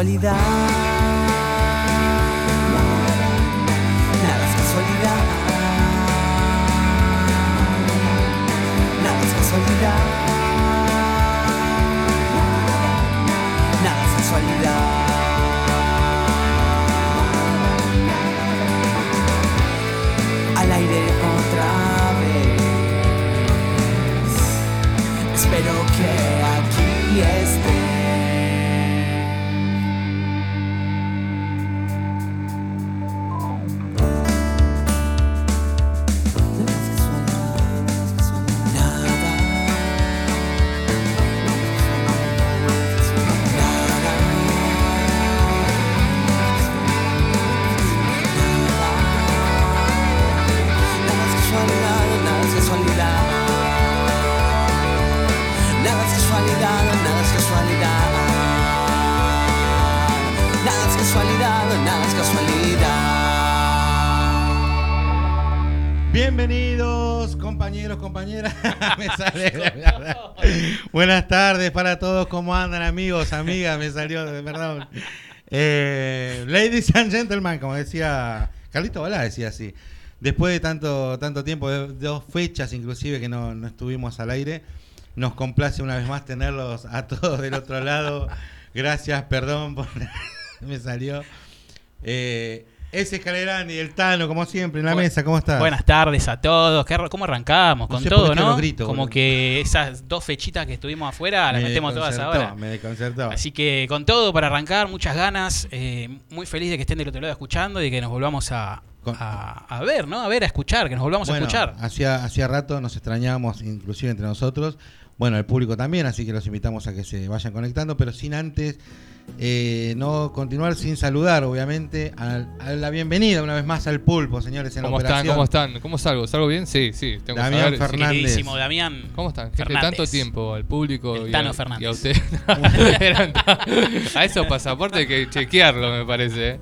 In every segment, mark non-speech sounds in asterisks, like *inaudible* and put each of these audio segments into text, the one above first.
casualidad. Amigos, amigas? Me salió, perdón. Eh, ladies and gentlemen, como decía Carlito Balá, decía así. Después de tanto, tanto tiempo, de dos fechas inclusive que no, no estuvimos al aire, nos complace una vez más tenerlos a todos del otro lado. Gracias, perdón por... *laughs* me salió. Eh, ese Escalerán y el Tano, como siempre, en la Bu- mesa. ¿Cómo estás? Buenas tardes a todos. ¿Qué arra- ¿Cómo arrancamos? No Con sé por qué todo, ¿no? los gritos, Como boludo. que esas dos fechitas que estuvimos afuera las Me metemos todas ahora. Me desconcertó. Así que con todo para arrancar, muchas ganas. eh, muy feliz de que estén del otro lado escuchando y de que nos volvamos a, a, a ver, ¿no? A ver, a escuchar, que nos volvamos Bueno, a escuchar. Hacía, hacía rato nos extrañábamos, inclusive entre nosotros. Bueno, el público también, así que los invitamos a que se vayan conectando, pero sin antes eh, no continuar sin saludar, obviamente, a, a la bienvenida una vez más al pulpo, señores, en la ¿Cómo están? ¿Cómo están? ¿Cómo salgo? ¿Salgo bien? Sí, sí. Tengo que Damián saber. Fernández. Damián. ¿Cómo están? Fernández. tanto tiempo al público El y, Tano a, Fernández. y *laughs* a usted. A esos pasaportes hay que chequearlo, me parece. ¿eh?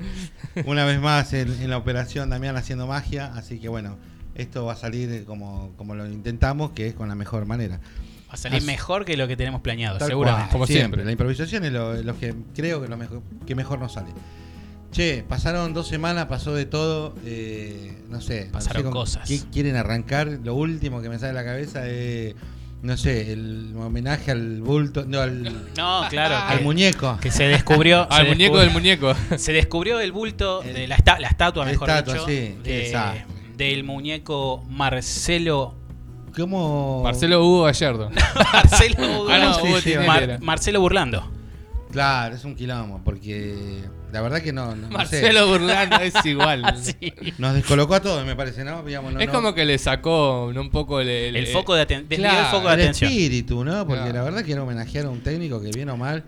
Una vez más en, en la operación Damián haciendo magia, así que bueno, esto va a salir como, como lo intentamos, que es con la mejor manera. Va a salir Así- mejor que lo que tenemos planeado, Tal seguramente. cual, Como siempre. La improvisación es lo, lo que creo que lo mejor, que mejor nos sale. Che, pasaron dos semanas, pasó de todo. eh, no sé. Pasaron no sé con cosas. ¿Qué quieren arrancar? Lo último que me sale a la cabeza es, no sé, el homenaje al bulto, no, al, *laughs* No, claro. al que- muñeco. Que se descubrió. *laughs* Al muñeco descubrió- del muñeco. *laughs* Se descubrió el bulto El- de la, esta- la estatua, la mejor estatua, dicho, sí, de- del muñeco Marcelo ¿Cómo? Marcelo Hugo Gallardo. *laughs* Marcelo, Ah, no, Sí, Hugo sí, Tinelli Mar- era. Marcelo Burlando. Claro, es un quilombo, porque la verdad que no, no, no sé. Marcelo Burlando es igual. *laughs* Sí. Nos descolocó a todos, me parece, ¿no? Digamos, no- Es no- como que le sacó un poco el, El foco de atención. claro, el foco de el atención. espíritu, ¿no? Porque Claro. la verdad que era homenajear a un técnico que bien o mal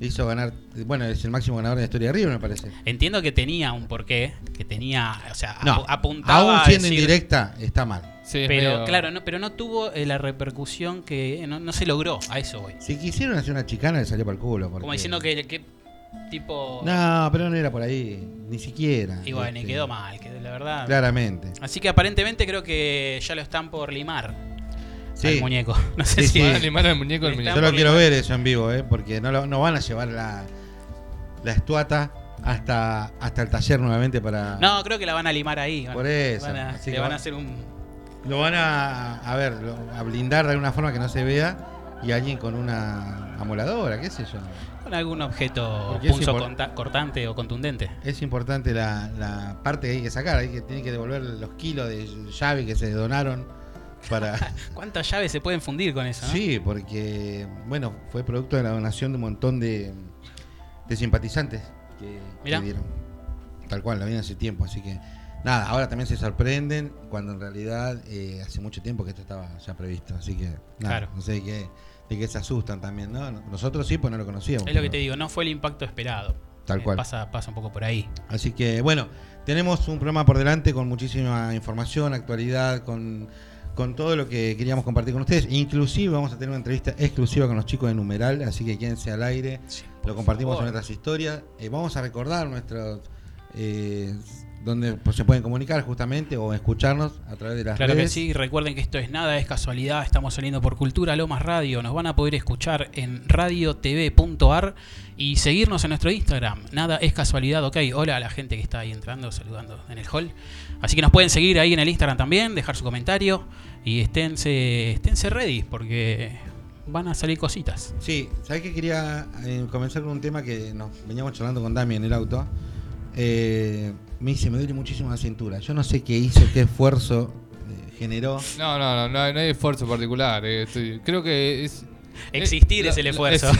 hizo ganar, bueno, es el máximo ganador de la historia de River, me parece. Entiendo que tenía un porqué, que tenía, o sea, No, apu- apuntaba aún a siendo decir- indirecta, está mal. Sí, Pero medio- claro, no, pero no tuvo eh, la repercusión que no, no se logró, a eso voy. Si quisieron hacer una chicana, le salió para el culo. porque- Como diciendo que, que tipo No, pero no era por ahí, ni siquiera. y bueno, y quedó mal, que la verdad. Claramente. Así que aparentemente creo que ya lo están por limar Sí. al muñeco. *laughs* No sé Sí, si sí. Van a animar al muñeco del muñeco. Yo lo quiero limar. ver eso en vivo, ¿eh? Porque no, lo- no van a llevar la, la estuata hasta, hasta el taller nuevamente para... No, creo que la van a limar ahí. van- Por eso, van a- así le que van va- a hacer un Lo van a, a ver, lo- a blindar de alguna forma que no se vea y alguien con una amoladora, qué sé yo. con algún objeto punzo cortante o contundente. Es importante la, la parte que hay que sacar, hay que tiene que devolver los kilos de llave que se donaron para... *laughs* ¿Cuántas llaves se pueden fundir con eso? no? sí, porque, bueno, fue producto de la donación de un montón de, de simpatizantes que, dieron. Tal cual, la viene hace tiempo, así que... Nada, ahora también se sorprenden cuando en realidad eh, hace mucho tiempo que esto estaba ya previsto, así que nada, Claro. no sé qué, de qué se asustan también, ¿no? Nosotros sí, pues no lo conocíamos. Es lo que te digo, no fue el impacto esperado. Tal Eh, cual. Pasa, pasa un poco por ahí. Así que bueno, tenemos un programa por delante con muchísima información, actualidad, con, con todo lo que queríamos compartir con ustedes. Inclusive vamos a tener una entrevista exclusiva con los chicos de Numeral, así que quédense al aire. por lo compartimos favor. en nuestras historias. Eh, vamos a recordar nuestros eh, donde pues, se pueden comunicar justamente o escucharnos a través de las Claro que redes. sí, recuerden que esto es nada, es casualidad, estamos saliendo por Cultura Lomas Radio, nos van a poder escuchar en radiotv.ar y seguirnos en nuestro Instagram, nada es casualidad, ok, hola a la gente que está ahí entrando, saludando en el hall, así que nos pueden seguir ahí en el Instagram también, dejar su comentario y esténse, esténse ready porque van a salir cositas. Sí, ¿sabes que quería eh, comenzar con un tema que nos veníamos charlando con Dami en el auto? Eh, me dice, me duele muchísimo la cintura. Yo no sé qué hizo, qué esfuerzo eh, generó. No, no, no, no hay, no hay esfuerzo particular. eh, estoy- creo que es. Existir eh, es el la- esfuerzo.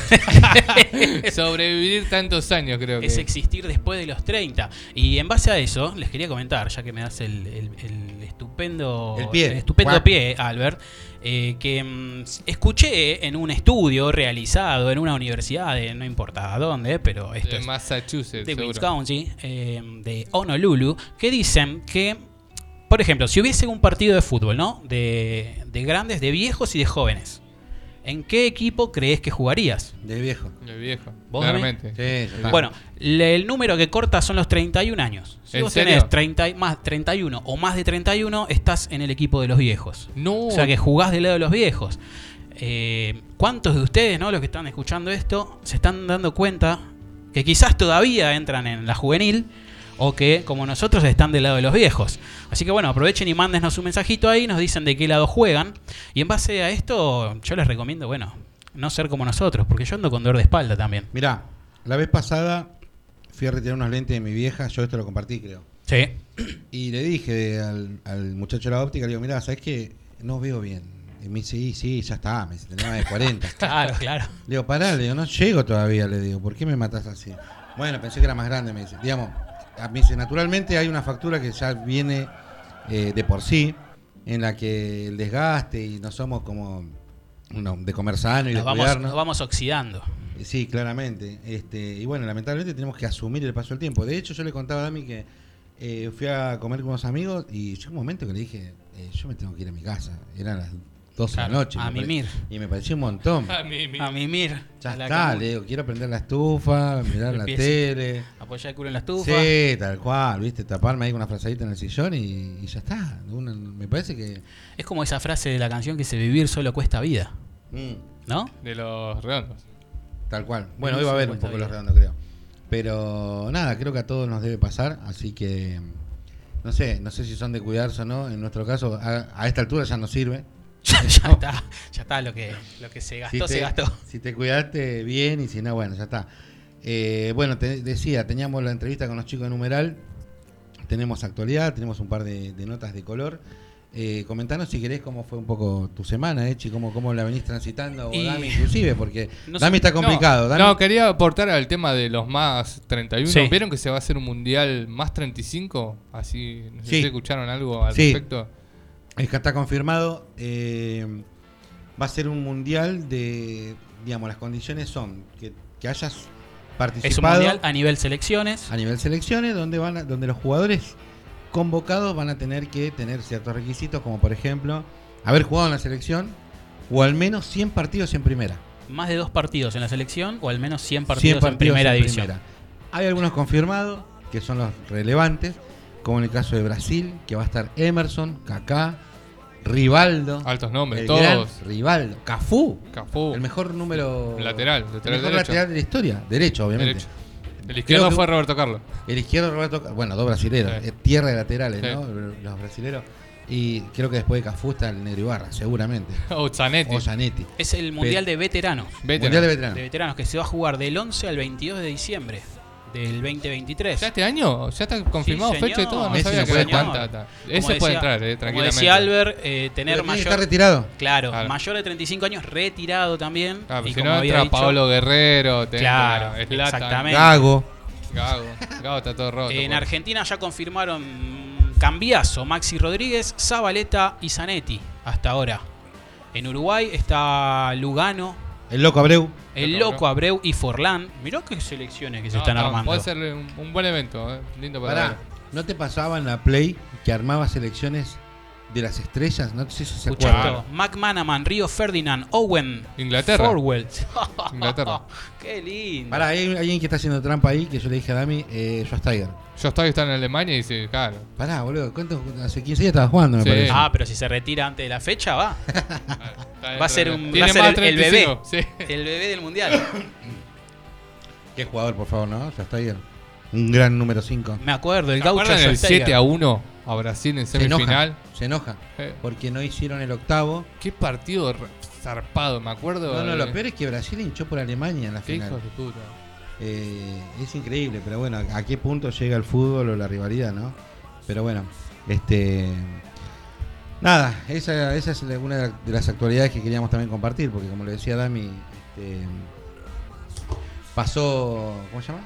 es- *laughs* sobrevivir tantos años, creo que. es existir después de los 30. Y en base a eso, les quería comentar, ya que me das el, el- el estupendo, El pie. estupendo pie, Albert, eh, que mm, escuché en un estudio realizado en una universidad de no importa dónde, pero esto de es Massachusetts, de. Wisconsin, eh, de Honolulu, que dicen que, por ejemplo, si hubiese un partido de fútbol, ¿no? De, de grandes, de viejos y de jóvenes, ¿en qué equipo crees que jugarías? De viejo. El viejo, ¿Vos, claramente. Sí, ya. Bueno, le- el número que corta son los 31 años. Si ¿En vos serio? tenés 30, y- más 31 o más de 31, estás en el equipo de los viejos. No. O sea que jugás del lado de los viejos. Eh, ¿Cuántos de ustedes, no, los que están escuchando esto, se están dando cuenta que quizás todavía entran en la juvenil o que, como nosotros, están del lado de los viejos? Así que bueno, aprovechen y mándenos un mensajito ahí, nos dicen de qué lado juegan. Y en base a esto, yo les recomiendo, bueno, no ser como nosotros, porque yo ando con dolor de espalda también. Mirá, la vez pasada fui a retirar unos lentes de mi vieja, yo esto lo compartí creo. Sí. Y le dije al, al muchacho de la óptica, le digo, mirá, ¿sabes qué? No veo bien. Y me dice, sí, sí, ya está, me dice, tenía más de 40. *laughs* Claro, claro. Le digo, pará, le digo, no llego todavía, le digo, ¿por qué me matás así? Bueno, pensé que era más grande, me dice. Digamos, naturalmente hay una factura que ya viene eh, de por sí, en la que el desgaste y no somos como uno, de comer sano y Nos de vamos, cuidarnos. nos vamos oxidando. Sí, claramente. Este, y bueno, lamentablemente tenemos que asumir el paso del tiempo. De hecho, yo le contaba a Dami que eh, fui a comer con unos amigos y llegó un momento que le dije, eh, yo me tengo que ir a mi casa. Eran las 12 de Claro, la noche. a pare- mimir. Y me pareció un montón. *laughs* A mimir. Ya a la está, le digo, quiero prender la estufa, mirar la tele. Apoyar el culo en la estufa. Sí, tal cual, viste, taparme ahí con una frazadita en el sillón y, y ya está. Una- me parece que... Es como esa frase de la canción que dice vivir solo cuesta vida. mm, ¿no? de los redondos. tal cual. Bueno, hoy va a haber un poco los redondos, creo. Pero nada, creo que a todos nos debe pasar, así que... No sé, no sé si son de cuidarse o no. En nuestro caso, a, a esta altura ya no sirve. *laughs* ya, ya está, ya está lo que, lo que se gastó, si se gastó. Si te cuidaste bien y si no, bueno, ya está. Eh, bueno, te decía, teníamos la entrevista con los chicos de Numeral, tenemos actualidad, tenemos un par de, de notas de color. Eh, comentanos si querés cómo fue un poco tu semana, Echi, cómo, cómo la venís transitando, o Y- Dami inclusive, porque *laughs* No sé- Dami está complicado. No, Dami- no, quería aportar al tema de los más 31. Sí. ¿Vieron que se va a hacer un mundial más 35? Así, no sé Sí. si escucharon algo al Sí. respecto. Es que está confirmado. eh, va a ser un mundial de, digamos, las condiciones son que, que hayas participado Es un mundial a nivel selecciones. a nivel selecciones donde van a- donde los jugadores convocados van a tener que tener ciertos requisitos como por ejemplo haber jugado en la selección o al menos 100 partidos en primera. Más de dos partidos en la selección o al menos 100 100 partidos, en primera en división. primera. Hay algunos confirmados que son los relevantes, como en el caso de Brasil, que va a estar Emerson, Kaká, Rivaldo, Altos nombres, el todos. gran Rivaldo, Cafú, Cafú, el mejor número lateral, el lateral mejor derecho. lateral de la historia, derecho obviamente. derecho. El izquierdo fue Roberto Carlos. El izquierdo Roberto, Ca- bueno, dos brasileros, Sí. eh, tierra de laterales, Sí. ¿no? Los brasileros. Y creo que después de Cafú está el Negro Ibarra, seguramente. *laughs* O Zanetti. O Zanetti. Es el mundial de veteranos. Vete, Mundial de De veteranos. veteranos que se va a jugar del 11 al 22 de diciembre del 2023. ¿Ya este año? ¿Ya está confirmado Sí, fecha y todo? No Messi sabía no que puede tanta. Como Ese puede decía- entrar, eh, Como tranquilamente. decía Albert, eh, tener mayor. estar retirado. Claro, Claro. mayor de 35 años, retirado también. Ah, pero y si como no había entra dicho- Pablo Guerrero, Claro, exactamente. Gago. Gago. Gago está todo roto. En pues. Argentina ya confirmaron Cambiazo, Maxi Rodríguez, Zabaleta y Zanetti hasta ahora. En Uruguay está Lugano, El loco Abreu. el Loco Abreu y Forlán. Mirá qué selecciones que se No, están no, armando. Puede ser un, un buen evento, eh, lindo para Pará, ver. ¿no te pasaba en la Play que armaba selecciones de las estrellas, no sé si se acuerdan. McManaman, Río Ferdinand, Owen. Inglaterra. Forwell. *laughs* Inglaterra. *laughs* Qué lindo. Pará, hay alguien que está haciendo trampa ahí que yo le dije a Dami, eh, Josh Tiger. Yo estaba está en Alemania y dice, claro. Pará, boludo, ¿cuánto? Hace 15 días estaba jugando, me Sí. parece. Ah, pero si se retira antes de la fecha, va. *laughs* Va a ser, un, va Tiene a ser más el, el bebé. 35, Sí. El bebé del mundial. *coughs* Qué jugador, por favor, ¿no? Josh Tiger. Un gran número 5. Me acuerdo, el ¿Se gaucho acuerdan el Schweinsteiger. 7 a 1 a Brasil en Se enoja. semifinal? Se enoja. Eh, Porque no hicieron el octavo. Qué partido zarpado, me acuerdo. No, no, de- lo peor es que Brasil hinchó por Alemania en la Qué final. hijos de puta. Eh, es increíble, pero bueno, ¿a qué punto llega el fútbol o la rivalidad, no? Pero bueno, este. Nada, esa, esa es una de las actualidades que queríamos también compartir, porque como le decía Dami, este, pasó. ¿Cómo se llama?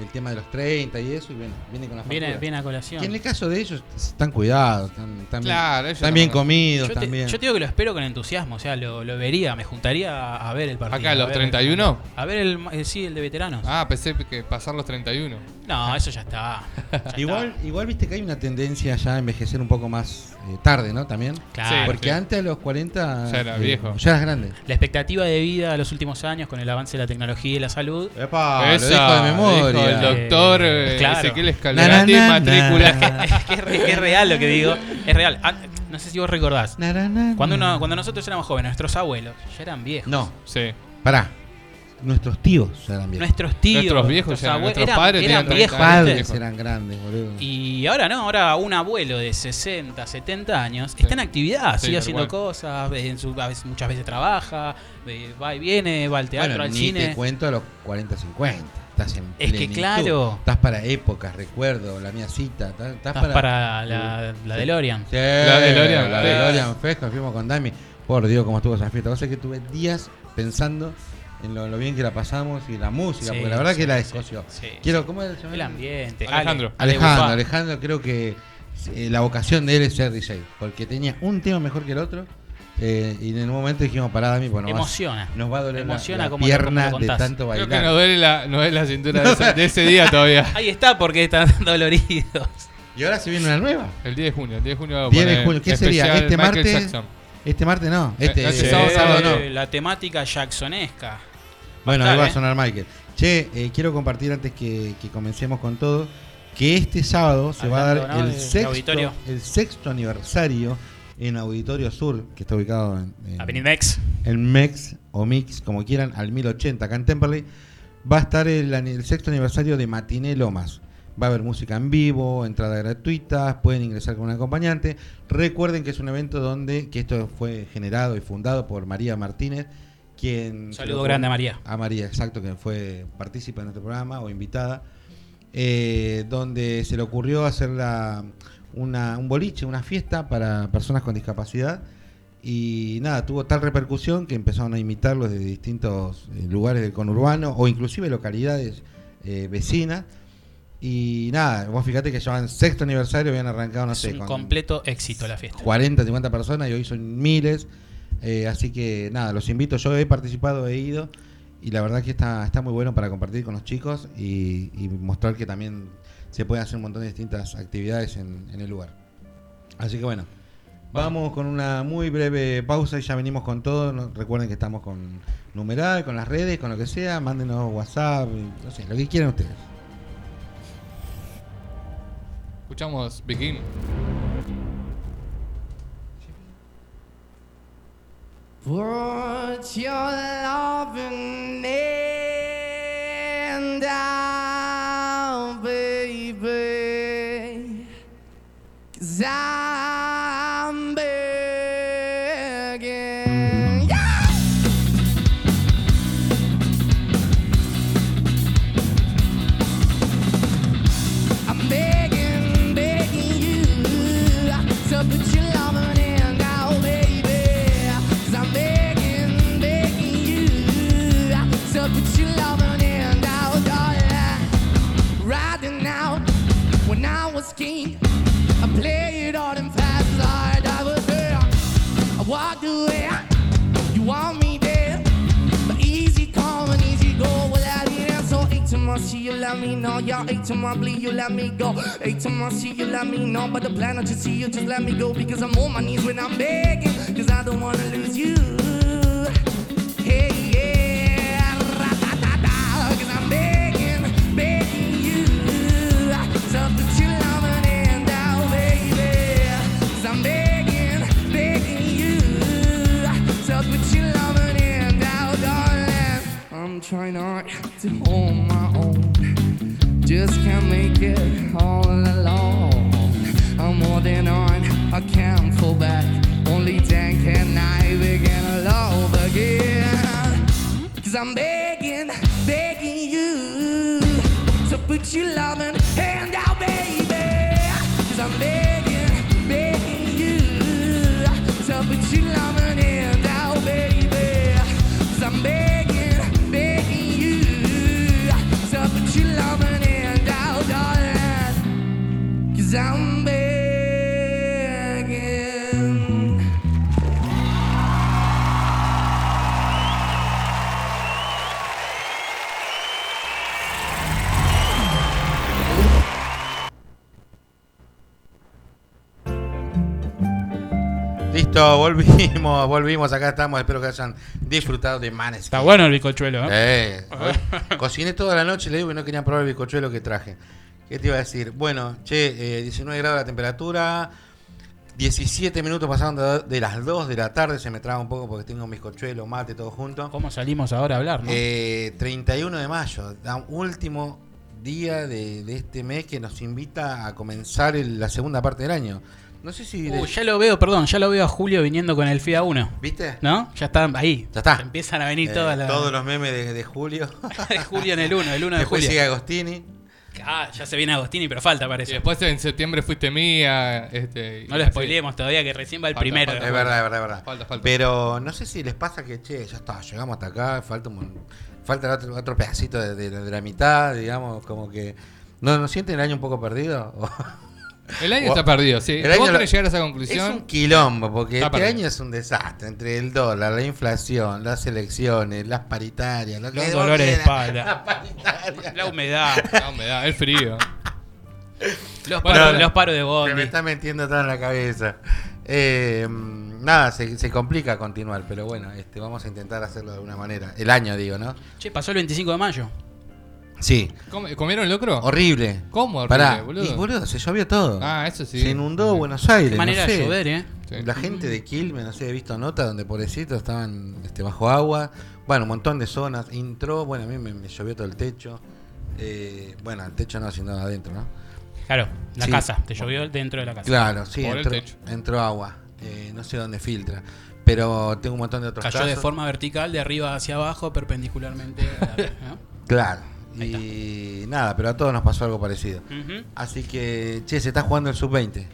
El tema de los 30 y eso, y bueno, viene con la Viene, factura. viene a colación. Que en el caso de ellos están cuidados, están, están bien- Claro, ellos están bien no- comidos Yo te, también. yo te digo que lo espero con entusiasmo, o sea, lo, lo vería, me juntaría a ver el partido. Acá, a los ver- 31. A ver el, eh, sí, el de veteranos. Ah, pensé que pasar los 31. No, eso ya está. Ya está. Igual, igual viste que hay una tendencia ya a envejecer un poco más eh, tarde, ¿no? También. Claro. Sí, Porque sí. antes a los 40 Ya era viejo. Ya eras grande. La expectativa de vida de los últimos años con el avance de la tecnología y la salud. Epa, Esa, lo dijo de memoria. dijo el doctor eh, Claro. Ezequiel Escalante, Na, na, na, matrícula. *laughs* es, que es real lo que digo. Es real. Ah, no sé si vos recordás. Na, na, na, Cuando, uno, cuando nosotros éramos jóvenes, nuestros abuelos ya eran viejos. No, Sí. pará. Nuestros tíos eran viejos. Nuestros tíos. Nuestros viejos eran- nuestros eran, padres eran tenían viejos. 30 años. ¿viste? Padres eran grandes, boludo. Y ahora no, ahora un abuelo de 60, 70 años está en actividad, Sí, sigue haciendo cosas, en su- a veces- muchas veces trabaja, va y viene, va al teatro, bueno, al ni cine. te cuento a los 40, 50. Estás en Es que claro. Estás para épocas, recuerdo, la mía cita. Estás, estás Estás para, la, la Sí. DeLorean. Sí, La DeLorean, La. DeLorean Fresco, fuimos con Dami. Por Dios, cómo estuvo esa fiesta. Vos sabés que tuve días pensando en lo, lo bien que la pasamos y la música, Sí, porque la verdad sí, que la escoció. sí, Quiero. ¿cómo es El ambiente. Alejandro. Ale, Ale Alejandro. Alejandro creo que eh, la vocación de él es ser DJ, porque tenía un tema mejor que el otro. eh, y en un momento dijimos, pará, Dami, pues nos va, Emociona. nos va a doler la- Emociona la, como lo- pierna como de tanto Creo bailar. que no duele la, no duele la cintura de *laughs* ese, de ese día todavía. Ahí está porque están *laughs* doloridos. Y ahora se viene una nueva. El 10 de junio. El 10 de junio. vamos a 10 de junio, ¿qué sería? ¿Este Michael martes? Jackson. Este martes no, este, este eh, sábado, sábado no. Eh, La temática jacksonesca. Bueno, ahí va a ¿eh? sonar Michael. Che, eh, quiero compartir antes que, que comencemos con todo que este sábado se va a dar el, sexto, auditorio. el sexto aniversario en Auditorio Sur, que está ubicado en, en, Avenida Mex. en MEX o Mix, como quieran, al 1080 acá en Temperley. Va a estar el sexto aniversario de Matiné Lomas. Va a haber música en vivo, entradas gratuitas, pueden ingresar con un acompañante. Recuerden que es un evento donde, que esto fue generado y fundado por María Martínez, quien... Saludo grande a María. A María, exacto, que fue partícipe en este programa o invitada, eh, donde se le ocurrió hacer la- una- un boliche, una fiesta para personas con discapacidad. Y nada, tuvo tal repercusión que empezaron a imitarlos de distintos eh, lugares del conurbano o inclusive localidades eh, vecinas. Y nada, vos fíjate que llevan sexto aniversario, habían arrancado, no Es sé, un con completo éxito la fiesta. 40, 50 personas y hoy son miles. Eh, así que nada, los invito. Yo he participado, he ido y la verdad que está, está muy bueno para compartir con los chicos y, y mostrar que también se pueden hacer un montón de distintas actividades en, en el lugar. Así que bueno, vamos con una muy breve pausa y ya venimos con todo. Recuerden que estamos con numeral, con las redes, con lo que sea. Mándenos WhatsApp, no sé, lo que quieran ustedes. Escuchamos Begin. Put your loving hand baby. Cause I'm Yeah, eight time I bleed, you let me go. Eight time I see you let me know. But the plan I just see you, just let me go. Because I'm on my knees when I'm begging. Cause I don't wanna lose you. Hey, yeah. I'm begging, begging you. I'm begging, begging you. Darling. I'm trying not to hold my. Just can't make it all alone. I'm holding on, I can't fall back. Only then can I begin all over again. Cause I'm begging, begging you. to put your loving hand out, baby. Cause I'm begging, Listo, volvimos, volvimos, acá estamos, espero que hayan disfrutado de Maneskin. Está bueno el bicochuelo, ¿eh? Eh, hoy cociné toda la noche, le digo que no querían probar el bizcochuelo que traje. ¿Qué te iba a decir? Bueno, che, eh, 19 grados la temperatura, 17 minutos pasaron de, las 2 de la tarde, se me traba un poco porque tengo un bizcochuelo, mate, todo junto. ¿Cómo salimos ahora a hablar, no? Eh, 31 de mayo, último día de, de este mes que nos invita a comenzar el- la segunda parte del año. No sé si... Uh, ya lo veo, perdón, ya lo veo a Julio viniendo con el FIA 1. ¿Viste? ¿No? Ya están ahí. Ya está. Empiezan a venir Eh, todas las. Todos los memes de, de Julio. *laughs* Julio en el 1, el 1 de Después julio. sigue Agostini. Ah, ya se viene Agostini, pero falta Y parece. después en septiembre fuiste mía. Este, No lo así. spoileemos todavía, que recién va el Falta, primero. falta. Es verdad, es verdad, es verdad. Falta, falta. Pero no sé si les pasa que, che, ya está, llegamos hasta acá, falta un, falta el otro, otro pedacito de, de- de la mitad, digamos, como que... ¿No, ¿no sienten el año un poco perdido? *laughs* El año O- está perdido, sí. El año ¿Vos lo- querés llegar a esa Es conclusión? un quilombo, porque Está este perdido. año es un desastre, entre el dólar, la inflación, las elecciones, las paritarias, Los vos dolores de espalda. *laughs* La humedad, La humedad, el frío. los paros, bueno. los paros de Se me bondi. está metiendo todo en la cabeza. Eh, nada, se, se complica continuar, pero bueno, este, vamos a intentar hacerlo de alguna manera. El año, digo, ¿no? Che, pasó el 25 de mayo. Sí, ¿Cómo- ¿Comieron locro? horrible. ¿Cómo horrible, Pará, boludo? y boludo, se llovió todo. Ah, eso sí. Se inundó Buenos Aires. Qué manera no sé. de llover, ¿eh? Sí. La gente de Quilmes, no sé, he visto notas donde pobrecitos estaban este, bajo agua. Bueno, un montón de zonas. Entró, bueno, a mí me, me llovió todo el techo. Eh, bueno, el techo no, sino adentro, ¿no? Claro, la Sí. casa. Te llovió dentro de la casa. Claro, sí, Por el entró, techo. entró agua. Eh, no sé dónde filtra. Pero tengo un montón de otros Cayó casos. de forma vertical, de arriba hacia abajo, perpendicularmente. a la- *laughs* ¿no? Claro. Y nada, pero a todos nos pasó algo parecido. Así que, che, se está jugando el sub-20.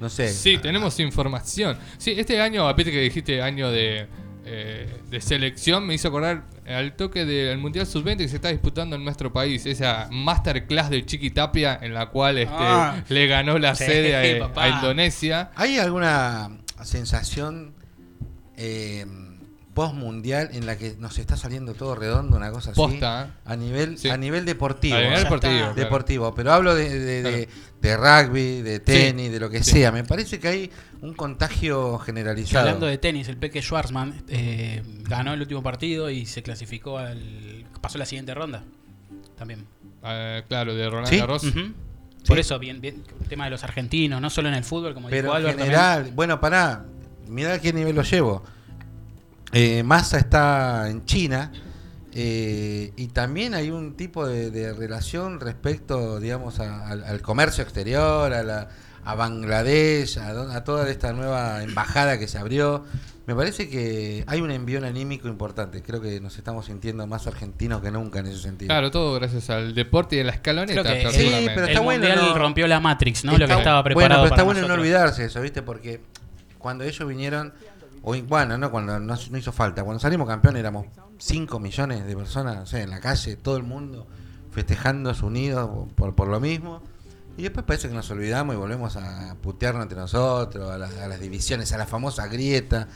No sé. Sí, tenemos información. Sí, este año, aparte que dijiste año de, eh, de selección, me hizo acordar al toque del Mundial Sub-20 que se está disputando en nuestro país. Esa masterclass de Chiqui Tapia en la cual este, Ah. le ganó la Sí, sede a, *laughs* a Indonesia. ¿Hay alguna sensación eh, post-mundial en la que nos está saliendo todo redondo, una cosa así? Posta, ¿eh? A nivel, Sí. a nivel deportivo. A nivel deportivo, claro. pero hablo de, de, de- de rugby, de tenis, de lo que Sí. sea. Me parece que hay un contagio generalizado. hablando de tenis, el Peque Schwarzman eh, ganó el último partido y se clasificó al. pasó la siguiente ronda. También. Eh, claro, de Roland Sí. Garros. Por Sí. eso, bien, bien, el tema de los argentinos, no solo en el fútbol, como Pero dijo en Albert. también. general, bueno, pará, mirá a qué nivel lo llevo. Eh, Massa está en China eh, y también hay un tipo de, de relación respecto, digamos, a- al, al comercio exterior, a, la, a Bangladesh, a, a toda esta nueva embajada que se abrió. Me parece que hay un envío anímico importante. Creo que nos estamos sintiendo más argentinos que nunca en ese sentido. Claro, todo gracias al deporte y a la escaloneta. Creo que Sí, pero el está bueno, mundial ¿no? rompió la Matrix, ¿no? Lo que estaba Bueno, preparado pero está para bueno no olvidarse eso, ¿viste? Porque cuando ellos vinieron, o bueno, no cuando no, no hizo falta, cuando salimos campeón éramos 5 millones de personas, o sea, en la calle, todo el mundo festejando unidos por, por lo mismo. Y después parece que nos olvidamos y volvemos a putearnos entre nosotros, a, las- a las divisiones, a la famosa grieta.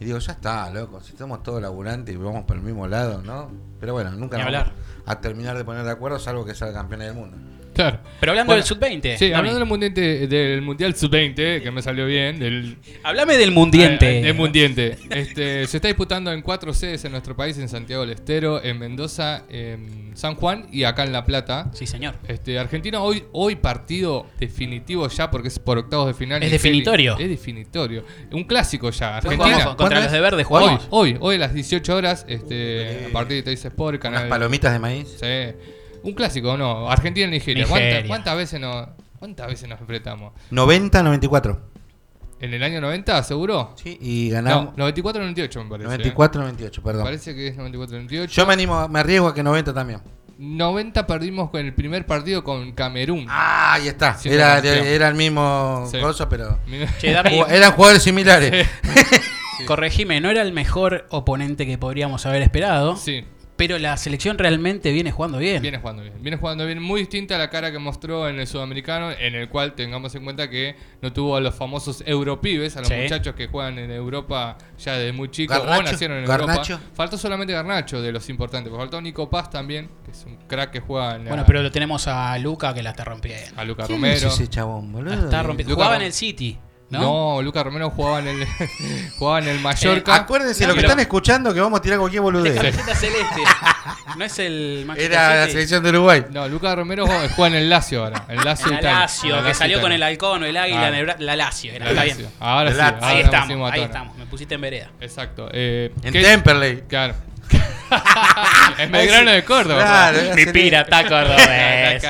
Y digo, ya está, loco, si estamos todos laburantes y vamos por el mismo lado, ¿no? Pero bueno, nunca nos vamos a terminar de poner de acuerdo, salvo que sea campeón del mundo. Claro. Pero hablando Bueno, del sub-20. Sí, hablando del mundial, del mundial sub-20, que me salió bien, del Háblame del mundiente. Ah, del mundiente. Este, se está disputando en cuatro sedes en nuestro país, en Santiago del Estero, en Mendoza, en San Juan y acá en La Plata. Sí, señor. Este, Argentina hoy, hoy partido definitivo ya porque es por octavos de final. Es definitorio. Es definitorio. Un clásico ya. Jugamos Argentina. contra ¿Cuándo los de verde Hoy, jugamos. hoy, hoy a las 18 horas, este, a partir de Teis Sport, canal. Unas palomitas de maíz. Sí. Un clásico, ¿no? Argentina-Nigeria. Nigeria. ¿Cuántas, cuántas veces nos, ¿Cuántas veces nos enfrentamos? 90-94. ¿En el año 90, seguro? Sí, y No, ganamos 94-98 me parece. ¿eh? 94-98, Me perdón. parece que es 94-98. Yo me animo, me arriesgo a que 90 también. 90 perdimos con el primer partido con Camerún. Ah, ahí está. Sí, Era, campeón. era el mismo Sí. cosa, pero. *laughs* Che, Eran jugadores similares. *laughs* corregime, no era el mejor oponente que podríamos haber esperado, Sí, pero la selección realmente viene jugando bien. viene jugando bien. Viene jugando bien, muy distinta a la cara que mostró en el sudamericano, en el cual tengamos en cuenta que no tuvo a los famosos europibes, a los Sí. muchachos que juegan en Europa ya desde muy chicos o nacieron en Garnacho. Europa. Faltó solamente Garnacho de los importantes, porque faltó Nico Paz también, que es un crack que juega en la- Bueno, pero lo tenemos a Luca que la está rompiendo. a Luca ¿Quién Romero. es ese chabón, La boludo? está rompiendo. Jugaba Rom- en el City, ¿no? ¿no? Luca Romero jugaba en el *laughs* jugaba en el Mallorca. Acuérdense, No, lo que están escuchando, que vamos a tirar cualquier De boludez. camiseta celeste. *laughs* No es el Manchester Era la City. selección de Uruguay. No, Luca Romero juega en el Lazio ahora. El Lazio En la Italia. Lazio, En que salió con el halcón o el águila Ah. en el bra- la Lazio. Era, La está Lazio. bien. Ahora sí. Lazio. ahora Ahí estamos, ahí estamos. Me pusiste en vereda. Exacto. Eh, En ¿qué- Temperley. Claro. *laughs* en Belgrano de Córdoba. Claro, Mi pirata La cordobés.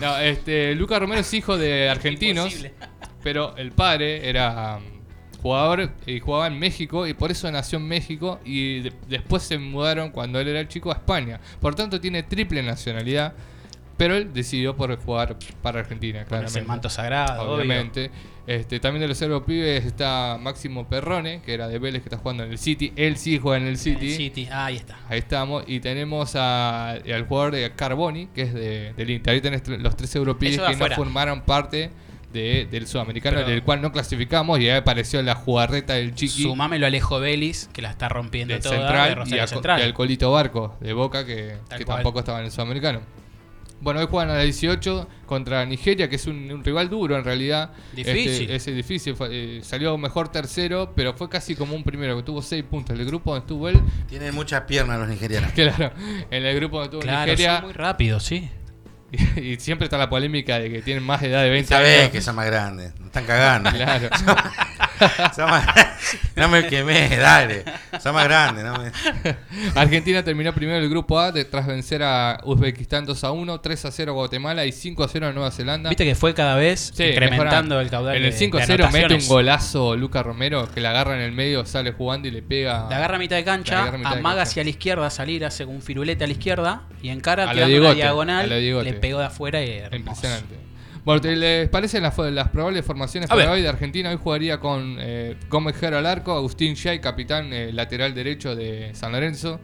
No, este, Luca Romero es hijo de argentinos, Imposible. Pero el padre era um, jugador y jugaba en México y por eso nació en México y de- después se mudaron cuando él era chico a España. Por tanto tiene triple nacionalidad, pero él decidió por jugar para Argentina, claramente. el manto sagrado, obvio. Obviamente. Este, también de los pibes está Máximo Perrone, que era de Vélez, que está jugando en el City. Él sí juega en el En City. el City. Ah, ahí está. Ahí estamos. Y tenemos a- al jugador de Carboni, que es de, del Inter. Ahí tenés los tres europeos que no formaron parte de- del sudamericano, Pero- del cual no clasificamos. Y ahí apareció la jugarreta del Chiqui Sumame lo Alejo Vélez, que la está rompiendo de toda. de Central y, a- Central. y al Colito Barco de Boca, que, tampoco estaba en el sudamericano. Bueno, hoy juegan a las 18 contra Nigeria, que es un, un rival duro en realidad. Difícil. Este, ese difícil. fue- eh, salió mejor tercero, pero fue casi como un primero, que tuvo 6 puntos. El grupo donde estuvo él, Tienen muchas piernas los nigerianos. *laughs* claro, en el grupo donde estuvo Claro, Nigeria. son muy rápidos, sí. Y, *laughs* y siempre está la polémica de que tienen más de edad de 20 Sabés años. que son más grandes. Nos están cagando. Claro. *laughs* Son más- no me quemé, dale. Son más grandes. No me... *laughs* Argentina terminó primero el grupo A de- tras vencer a Uzbekistán 2 a 1, 3 a 0 a Guatemala y 5 a 0 a Nueva Zelanda. Viste que fue cada vez Sí, incrementando mejorando. el caudal En el de- 5 a de 0 mete un golazo Luca Romero que la agarra en el medio, sale jugando y le pega. La agarra a mitad de cancha, mitad de amaga cancha. hacia la izquierda, salir, hace un firulete a la izquierda y encara A la tirando diagonal, a la pegó de afuera y hermoso. Impresionante. Bueno, ¿te ¿les parecen las, las probables formaciones A para ver. hoy de Argentina? Hoy jugaría con eh, Gómez Jero al arco, Agustín Shay, capitán eh, lateral derecho de San Lorenzo,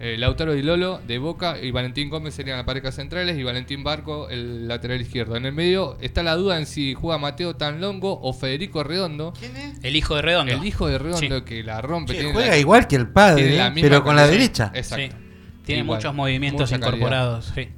eh, Lautaro Di Lolo de Boca y Valentín Gómez serían las parejas centrales y Valentín Barco el lateral izquierdo. En el medio está la duda en si juega Mateo Tanlongo o Federico Redondo. ¿Quién es? El hijo de Redondo. El hijo de Redondo Sí. que la rompe. Che, tiene juega la- igual que el padre, ¿eh? pero con la derecha. Exacto. Sí. Tiene Igual, muchos movimientos mucha calidad. incorporados. Sí.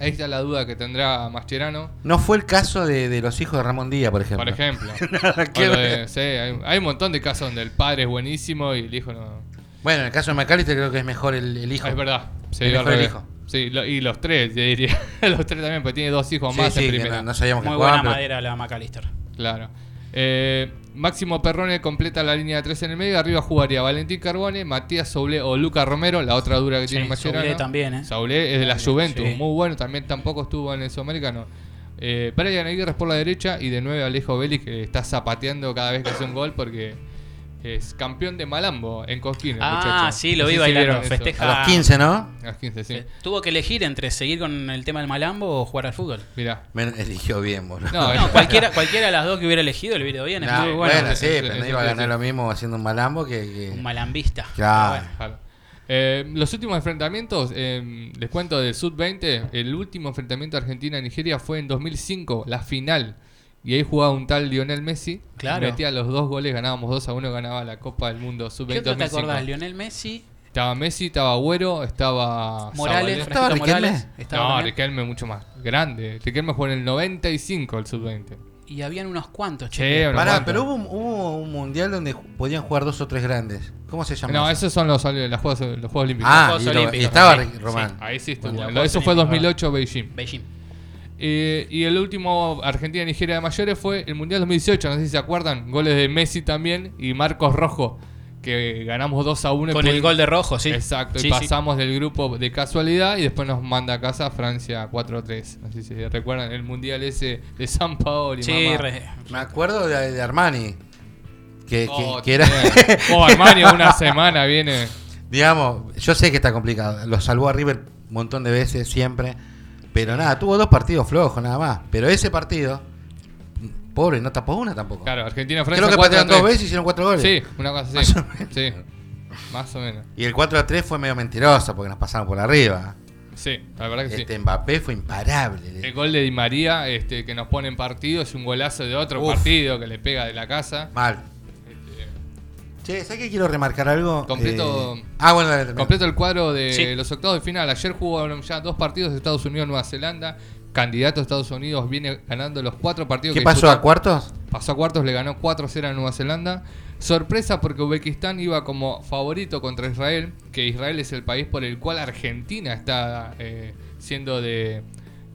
Ahí está la duda que tendrá Mascherano. No fue el caso de, de los hijos de Ramón Díaz, por ejemplo. Por ejemplo. *laughs* Que de- sí, hay, hay un montón de casos donde el padre es buenísimo y el hijo no. Bueno, en el caso de McAllister creo que es mejor el, el hijo. Es verdad. Sí, Es al mejor el hijo. Sí, lo- y los tres, yo diría. *laughs* los tres también, porque tiene dos hijos Sí, más sí, en que primera. no, no sabíamos que Muy jugaban, buena pero- madera la McAllister. Claro. Eh, Máximo Perrone completa la línea de tres en el medio. Arriba jugaría Valentín Carbone, Matías Soule o Luca Romero, la otra dura que tiene Sí, Mascherano. Soule también, ¿eh? Es de la Juventus, Sí. muy bueno, también tampoco estuvo en el Sudamericano. Eh, Brian Aguirre por la derecha y de nueve Alejo Vélez que está zapateando cada vez que hace un gol porque es campeón de Malambo en Cosquín. el Ah, muchacho. sí, lo No vi sé bailando, festeja. A los 15, ¿no? A los 15, sí. Tuvo que elegir entre seguir con el tema del malambo o jugar al fútbol. Mirá. Me eligió bien, boludo. No, No, cualquiera, cualquiera de las dos que hubiera elegido le hubiera ido bien. Es Nah, muy bueno. bueno, sí, pero no iba a ganar lo mismo haciendo un malambo que... que- Un malambista. Claro. Pero bueno. Claro. Eh, los últimos enfrentamientos, eh, les cuento del Sub-20, el último enfrentamiento Argentina-Nigeria fue en 2005, la final. Y ahí jugaba un tal Lionel Messi. Claro. Metía los dos goles, ganábamos 2 a 1, ganaba la Copa del Mundo Sub-20. ¿Qué otro te 2005. acordás? Lionel Messi, Estaba Messi, estaba Agüero, estaba Morales, Zabaleta. ¿Estaba? Morales. estaba No. Riquelme mucho más grande. Riquelme jugó en el 95 el Sub-20. Y habían unos cuantos, Sí, che. unos Pará, cuantos. pero hubo un, hubo un mundial donde podían jugar dos o tres grandes. ¿Cómo se llama? No, eso? esos son los, los, juegos, los Juegos Olímpicos. Ah, Juegos y, lo- y Olímpicos, estaba sí, Román. Ahí sí estuvo. Bueno, eso fue Olímpicos, 2008 Beijing. Beijing. Eh, y el último Argentina-Nigeria de mayores fue el Mundial 2018. No sé si se acuerdan. Goles de Messi también y Marcos Rojo. Que ganamos 2 a 1. y Con el gol de rojo, sí. Exacto. Sí, y sí. pasamos del grupo de casualidad. Y después nos manda a casa Francia 4-3. No sé si recuerdan el Mundial ese de San Paolo. Sí, re- Me acuerdo de, de Armani. Que, Oh, que era. *laughs* Oh, Armani una semana viene. digamos, yo sé que está complicado. Lo salvó a River un montón de veces, siempre. Pero nada, tuvo dos partidos flojos nada más. Pero ese partido, pobre, no tapó una tampoco. Claro, Argentina-Francia Creo que patearon 4-3. dos veces y hicieron cuatro goles. Sí, una cosa Más así. o menos. Sí. Más o menos. Y el 4 a 3 fue medio mentiroso porque nos pasaron por arriba. Sí, la verdad que sí. Este Mbappé fue imparable. El gol de Di María, este, que nos pone en partido, es un golazo de otro Uf. partido que le pega de la casa. Mal. Che, ¿sabes que quiero remarcar algo? Completo- Eh, Ah, bueno, dale, completo el cuadro de Sí. los octavos de final. Ayer jugó ya dos partidos de Estados Unidos-Nueva Zelanda. Candidato a Estados Unidos viene ganando los cuatro partidos ¿Qué que pasó disputó. a cuartos? Pasó a cuartos, le ganó 4-0 a Nueva Zelanda. Sorpresa porque Uzbekistán iba como favorito contra Israel, que Israel es el país por el cual Argentina está eh, siendo de,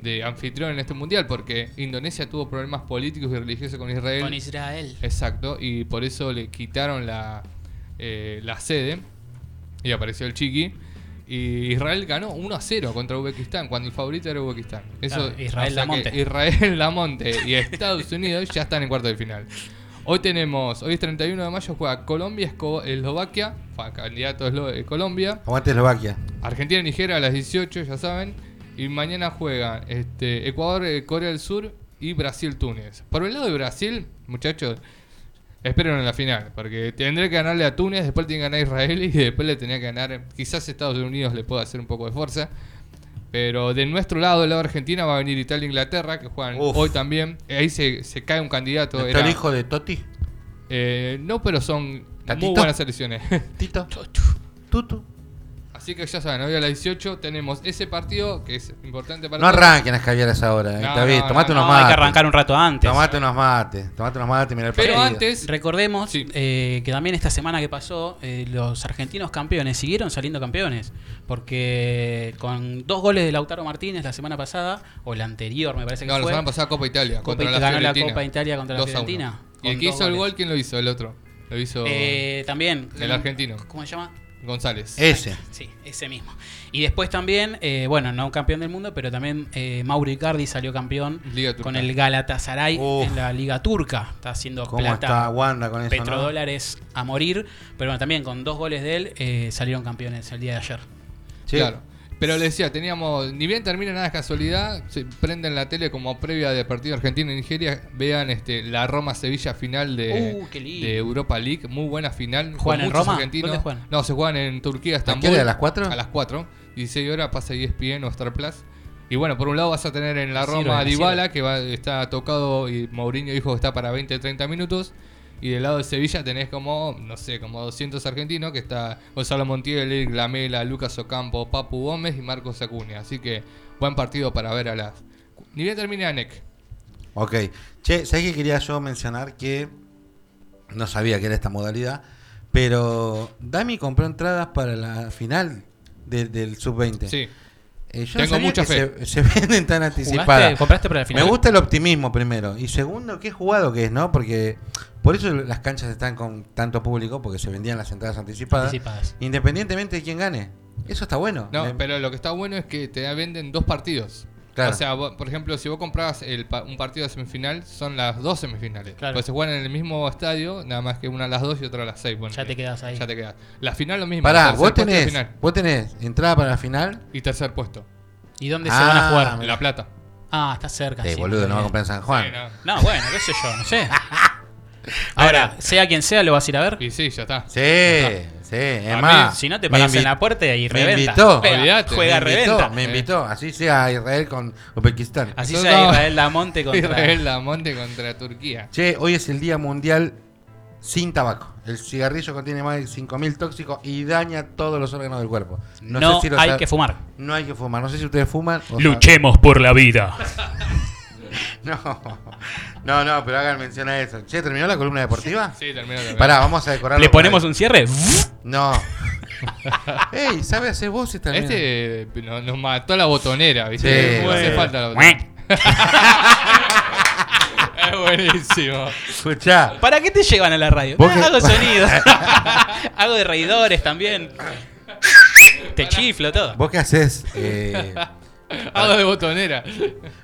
de anfitrión en este mundial, porque Indonesia tuvo problemas políticos y religiosos con Israel. con Israel. Exacto, y por eso le quitaron la, eh, la sede y apareció el Chiqui. Y Israel ganó 1 a 0 contra Uzbekistán, cuando el favorito era Uzbekistán. Eso, Claro, Israel o sea Lamonte. Israel *laughs* Lamonte y Estados Unidos ya están en cuarto de final. Hoy tenemos, hoy es 31 de mayo, juega Colombia, Eslovaquia, candidato Eslo- eh, Colombia, Aguante Eslovaquia. Argentina y Nigeria a las 18, ya saben. Y mañana juegan este, Ecuador, eh, Corea del Sur y Brasil-Túnez. Por el lado de Brasil, muchachos, esperen en la final. Porque tendré que ganarle a Túnez, después tiene que ganar a Israel y después le tenía que ganar. Quizás Estados Unidos le pueda hacer un poco de fuerza. Pero de nuestro lado, del lado de Argentina, va a venir Italia e Inglaterra, que juegan Uf. hoy también. Ahí se, se cae un candidato. ¿Está era- el hijo de Toti? eh, no, pero son ¿Tatito? muy buenas selecciones. Tito. *laughs* Tutu. Así que ya saben, hoy a las 18 tenemos ese partido que es importante para No todos. arranquen las caviaras ahora, eh, No, David. no, tomate no, unos No, mates. hay que arrancar un rato antes. Tomate unos mates. Tomate unos mates y mira el Pero partido. antes, Recordemos Sí. eh, que también esta semana que pasó, eh, los argentinos campeones siguieron saliendo campeones. Porque con dos goles de Lautaro Martínez la semana pasada, o la anterior, me parece que no, la fue. semana pasada Copa Italia Copa contra It- la ganó la. Copa Italia contra la 2 a 1. Fiorentina, ¿Y el que hizo el gol? ¿Quién lo hizo? El otro. Lo hizo Eh, también. el argentino, ¿Cómo se llama? González. Ese. Sí, ese mismo. Y después también, eh, bueno, no campeón del mundo, pero también eh, Mauro Icardi salió campeón con el Galatasaray Uf. en la Liga Turca. Está haciendo ¿Cómo plata. está Wanda con eso, no? petrodólares a morir. Pero bueno, también con dos goles de él eh, salieron campeones el día de ayer. Sí. Claro. Pero le decía, teníamos, ni bien termina nada de casualidad, se prenden la tele como previa de partido Argentina y Nigeria, vean este la Roma-Sevilla final de, Uh, qué lindo. de Europa League, muy buena final. con ¿Juegan en muchos Roma? argentinos. ¿Dónde juegan? No, se juegan en Turquía, ¿A Estambul. qué hora? ¿A las 4? A las 4, 16 horas pasa ESPN o Star Plus. Y bueno, por un lado vas a tener en la Sirve, Roma a. Dybala, que va, está tocado y Mourinho dijo que está para 20-30 minutos. Y del lado de Sevilla tenés como, no sé, como 200 argentinos, que está Gonzalo Montiel, Eric Lamela, Lucas Ocampo, Papu Gómez y Marcos Acuña. Así que buen partido para ver a las... Ni bien termina NEC. Ok. Che, ¿sabes qué quería yo mencionar? Que no sabía que era esta modalidad, pero Dami compró entradas para la final de- del sub-20. Sí. Eh, yo Tengo sabía mucha que fe. Se, se *laughs* venden tan anticipadas. ¿Compraste para la final? Me gusta el optimismo primero. Y segundo, qué jugado que es, ¿no? Porque por eso las canchas están con tanto público, porque se vendían las entradas anticipadas. Anticipadas. Independientemente de quién gane. Eso está bueno. No, Me- pero lo que está bueno es que te venden dos partidos. Claro. O sea, vos- por ejemplo, si vos comprabas el pa- un partido de semifinal, son las dos semifinales. Claro. Pues se juegan en el mismo estadio, nada más que una a las dos y otra a las seis. ponele. Ya te quedas ahí. Ya te quedas. La final lo mismo. Pará, tercer vos tenés, final. vos tenés entrada para la final. Y tercer puesto. ¿Y dónde se Ah, van a jugar? Mirá. En La Plata. Ah, está cerca. Eh, sí, boludo, no va a comprar en San Juan. Sí, no. No, bueno, qué sé yo, no sé. *laughs* *laughs* Ahora, sea quien sea, lo vas a ir a ver. Y sí, ya está. Sí, sí. Sí, es más. Si no te me paras en invi- la puerta y me reventa. invitó. Juega, Olvídate, juega me invitó, reventa. me invitó. Así sea Israel con Uzbekistán. Así sea no. Israel Lamonte *laughs* contra. Israel Lamonte contra Turquía. Che, hoy es el Día Mundial sin tabaco. El cigarrillo contiene más de 5.000 tóxicos y daña todos los órganos del cuerpo. No, sé si lo hay sab- que fumar. No hay que fumar. No sé si ustedes fuman. o Luchemos por la vida. *laughs* No, no, no, pero hagan mención a eso. Che, ¿terminó la columna deportiva? Sí, terminó la Pará, vamos a decorarlo. ¿Le ponemos un cierre? No. *laughs* Ey, ¿sabe hacer voces también? Este no- nos mató la botonera, ¿viste? Sí, no hace bueno. falta la botonera. *laughs* es buenísimo. Escuchá. ¿Para qué te llevan a la radio? Vos Ah, que- Hago *laughs* sonidos. Hago de reidores también. Te chiflo todo. ¿Vos qué haces? Eh, Hago de botonera.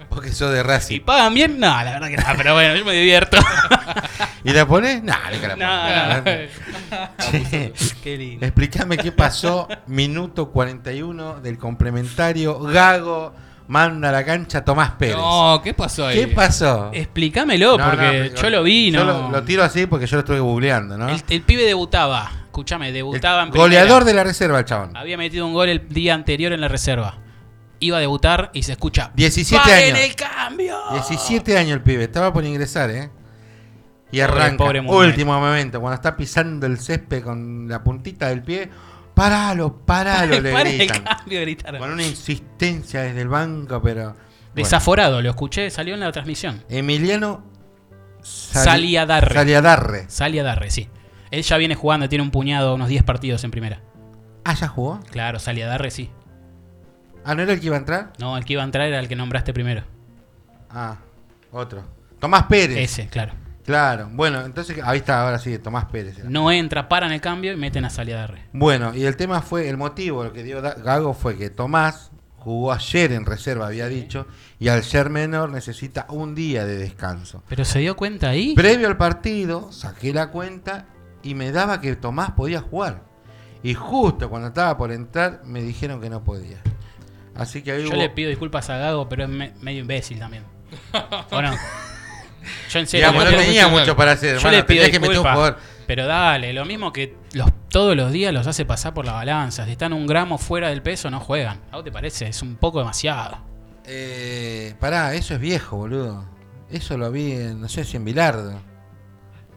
vos que sos de ¿Y Racing. pagan bien? No, la verdad que no, pero bueno, yo me divierto. *laughs* ¿Y la pones? La No. Che, *laughs* Qué lindo. explícame qué pasó. Minuto 41 del complementario. Gago manda a la cancha Tomás Pérez. No, ¿qué pasó ahí? ¿Qué pasó? Explícamelo, No, porque yo lo vi, yo no. lo, lo tiro así porque yo lo estuve googleando, ¿no? el, el pibe debutaba. Escúchame, El debutaba en primera. goleador de la reserva, el chabón. Había metido un gol el día anterior en la reserva. Iba a debutar y se escucha. 17 ¡Paguen años. el cambio! 17 años el pibe, estaba por ingresar, ¿eh? Y arranca. pobre último momento, cuando está pisando el césped con la puntita del pie. Paralo, paralo, *laughs* le gritan. cambio, gritaron. Con una insistencia desde el banco, pero. bueno. Desaforado, lo escuché, salió en la transmisión. Emiliano Sali- Saliadarre. Saliadarre. Sali a darre, sí. Él ya viene jugando, tiene un puñado, unos 10 partidos en primera. Ah, ya jugó. Claro, Sali a darre, sí. Ah, ¿no era el que iba a entrar? No, el que iba a entrar era el que nombraste primero. Ah, otro. Tomás Pérez. Ese, claro. Claro. Bueno, entonces ahí está, ahora sí, Tomás Pérez. era. No entra, paran el cambio y meten a Sali a darre. Bueno, y el tema fue, el motivo, lo que dio Gago fue que Tomás jugó ayer en reserva, había dicho, y al ser menor necesita un día de descanso. Pero se dio cuenta ahí. Previo al partido, saqué la cuenta y me daba que Tomás podía jugar. Y justo cuando estaba por entrar, me dijeron que no podía. Así que ahí Yo hubo- le pido disculpas a Gago, pero es me- medio imbécil también. *laughs* ¿O no? Yo en serio. Digamos, no tenía mucho para hacer, yo le pido que meter un jugador. Pero dale, lo mismo que los, todos los días los hace pasar por la balanza. Si están un gramo fuera del peso, no juegan. ¿A vos te parece? Es un poco demasiado. Eh, pará, eso es viejo, boludo. Eso lo vi, en, no sé si en Bilardo.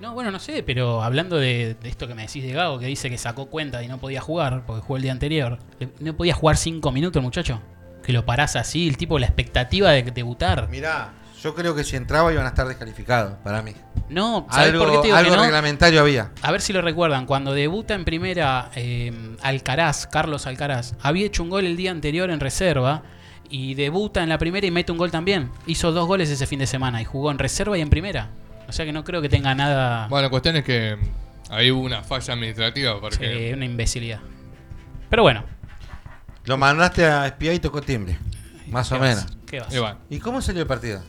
No, bueno, no sé, pero hablando de, de esto que me decís de Gago, que dice que sacó cuenta y no podía jugar porque jugó el día anterior. Eh, ¿No podía jugar cinco minutos el muchacho? Que lo parás así, el tipo, la expectativa de debutar. Mirá, yo creo que si entraba iban a estar descalificados, para mí. No, ¿sabés Algo, por qué te digo algo que no? reglamentario había. A ver si lo recuerdan, cuando debuta en primera eh, Alcaraz, Carlos Alcaraz, había hecho un gol el día anterior en reserva y debuta en la primera y mete un gol también. Hizo dos goles ese fin de semana y jugó en reserva y en primera. O sea que no creo que tenga nada... Bueno, la cuestión es que ahí hubo una falla administrativa porque Sí, una imbecilidad. Pero bueno. Lo mandaste a espiar y tocó timbre. Más o ¿qué menos. vas? ¿Qué vas? y bueno, ¿Y cómo salió el partido?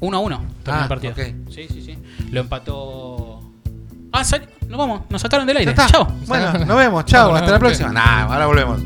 1 a 1 terminó Ah, el partido. ok. Sí, sí, sí. Lo empató... Ah, sali- nos vamos, nos sacaron del Ya aire. está. Chao. Bueno, *laughs* nos vemos. Chao. Hasta la próxima. Nah, ahora volvemos.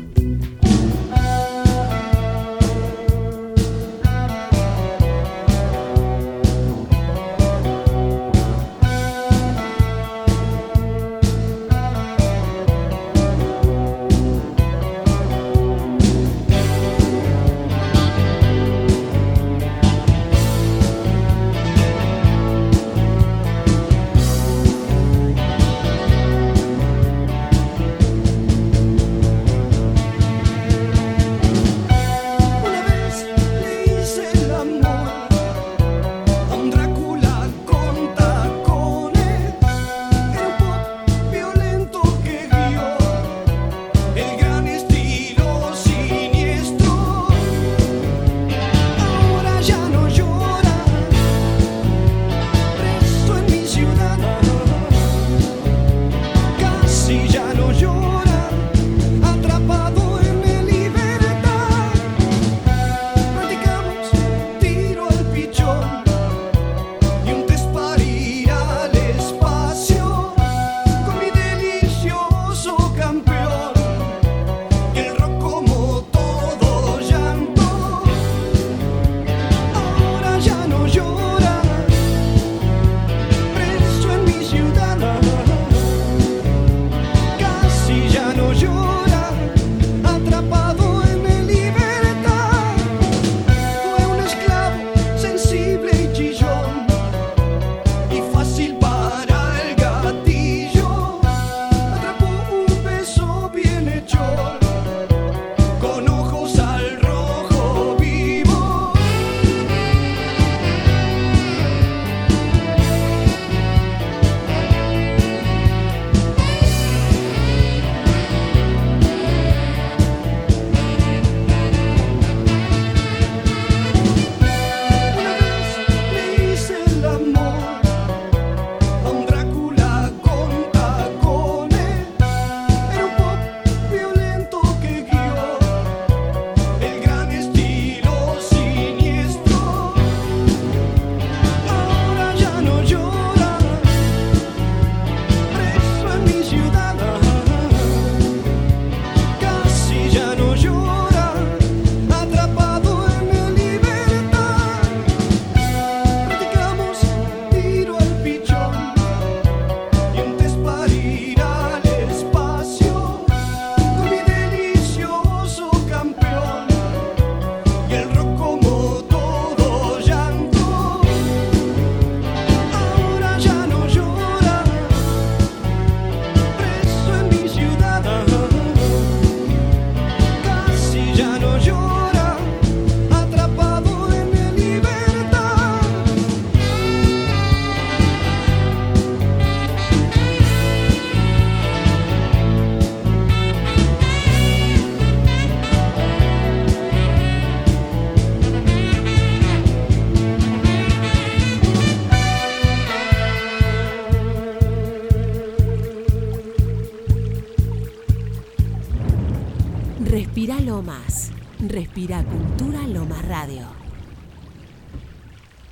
Lomas. Respira Cultura Lomas Radio.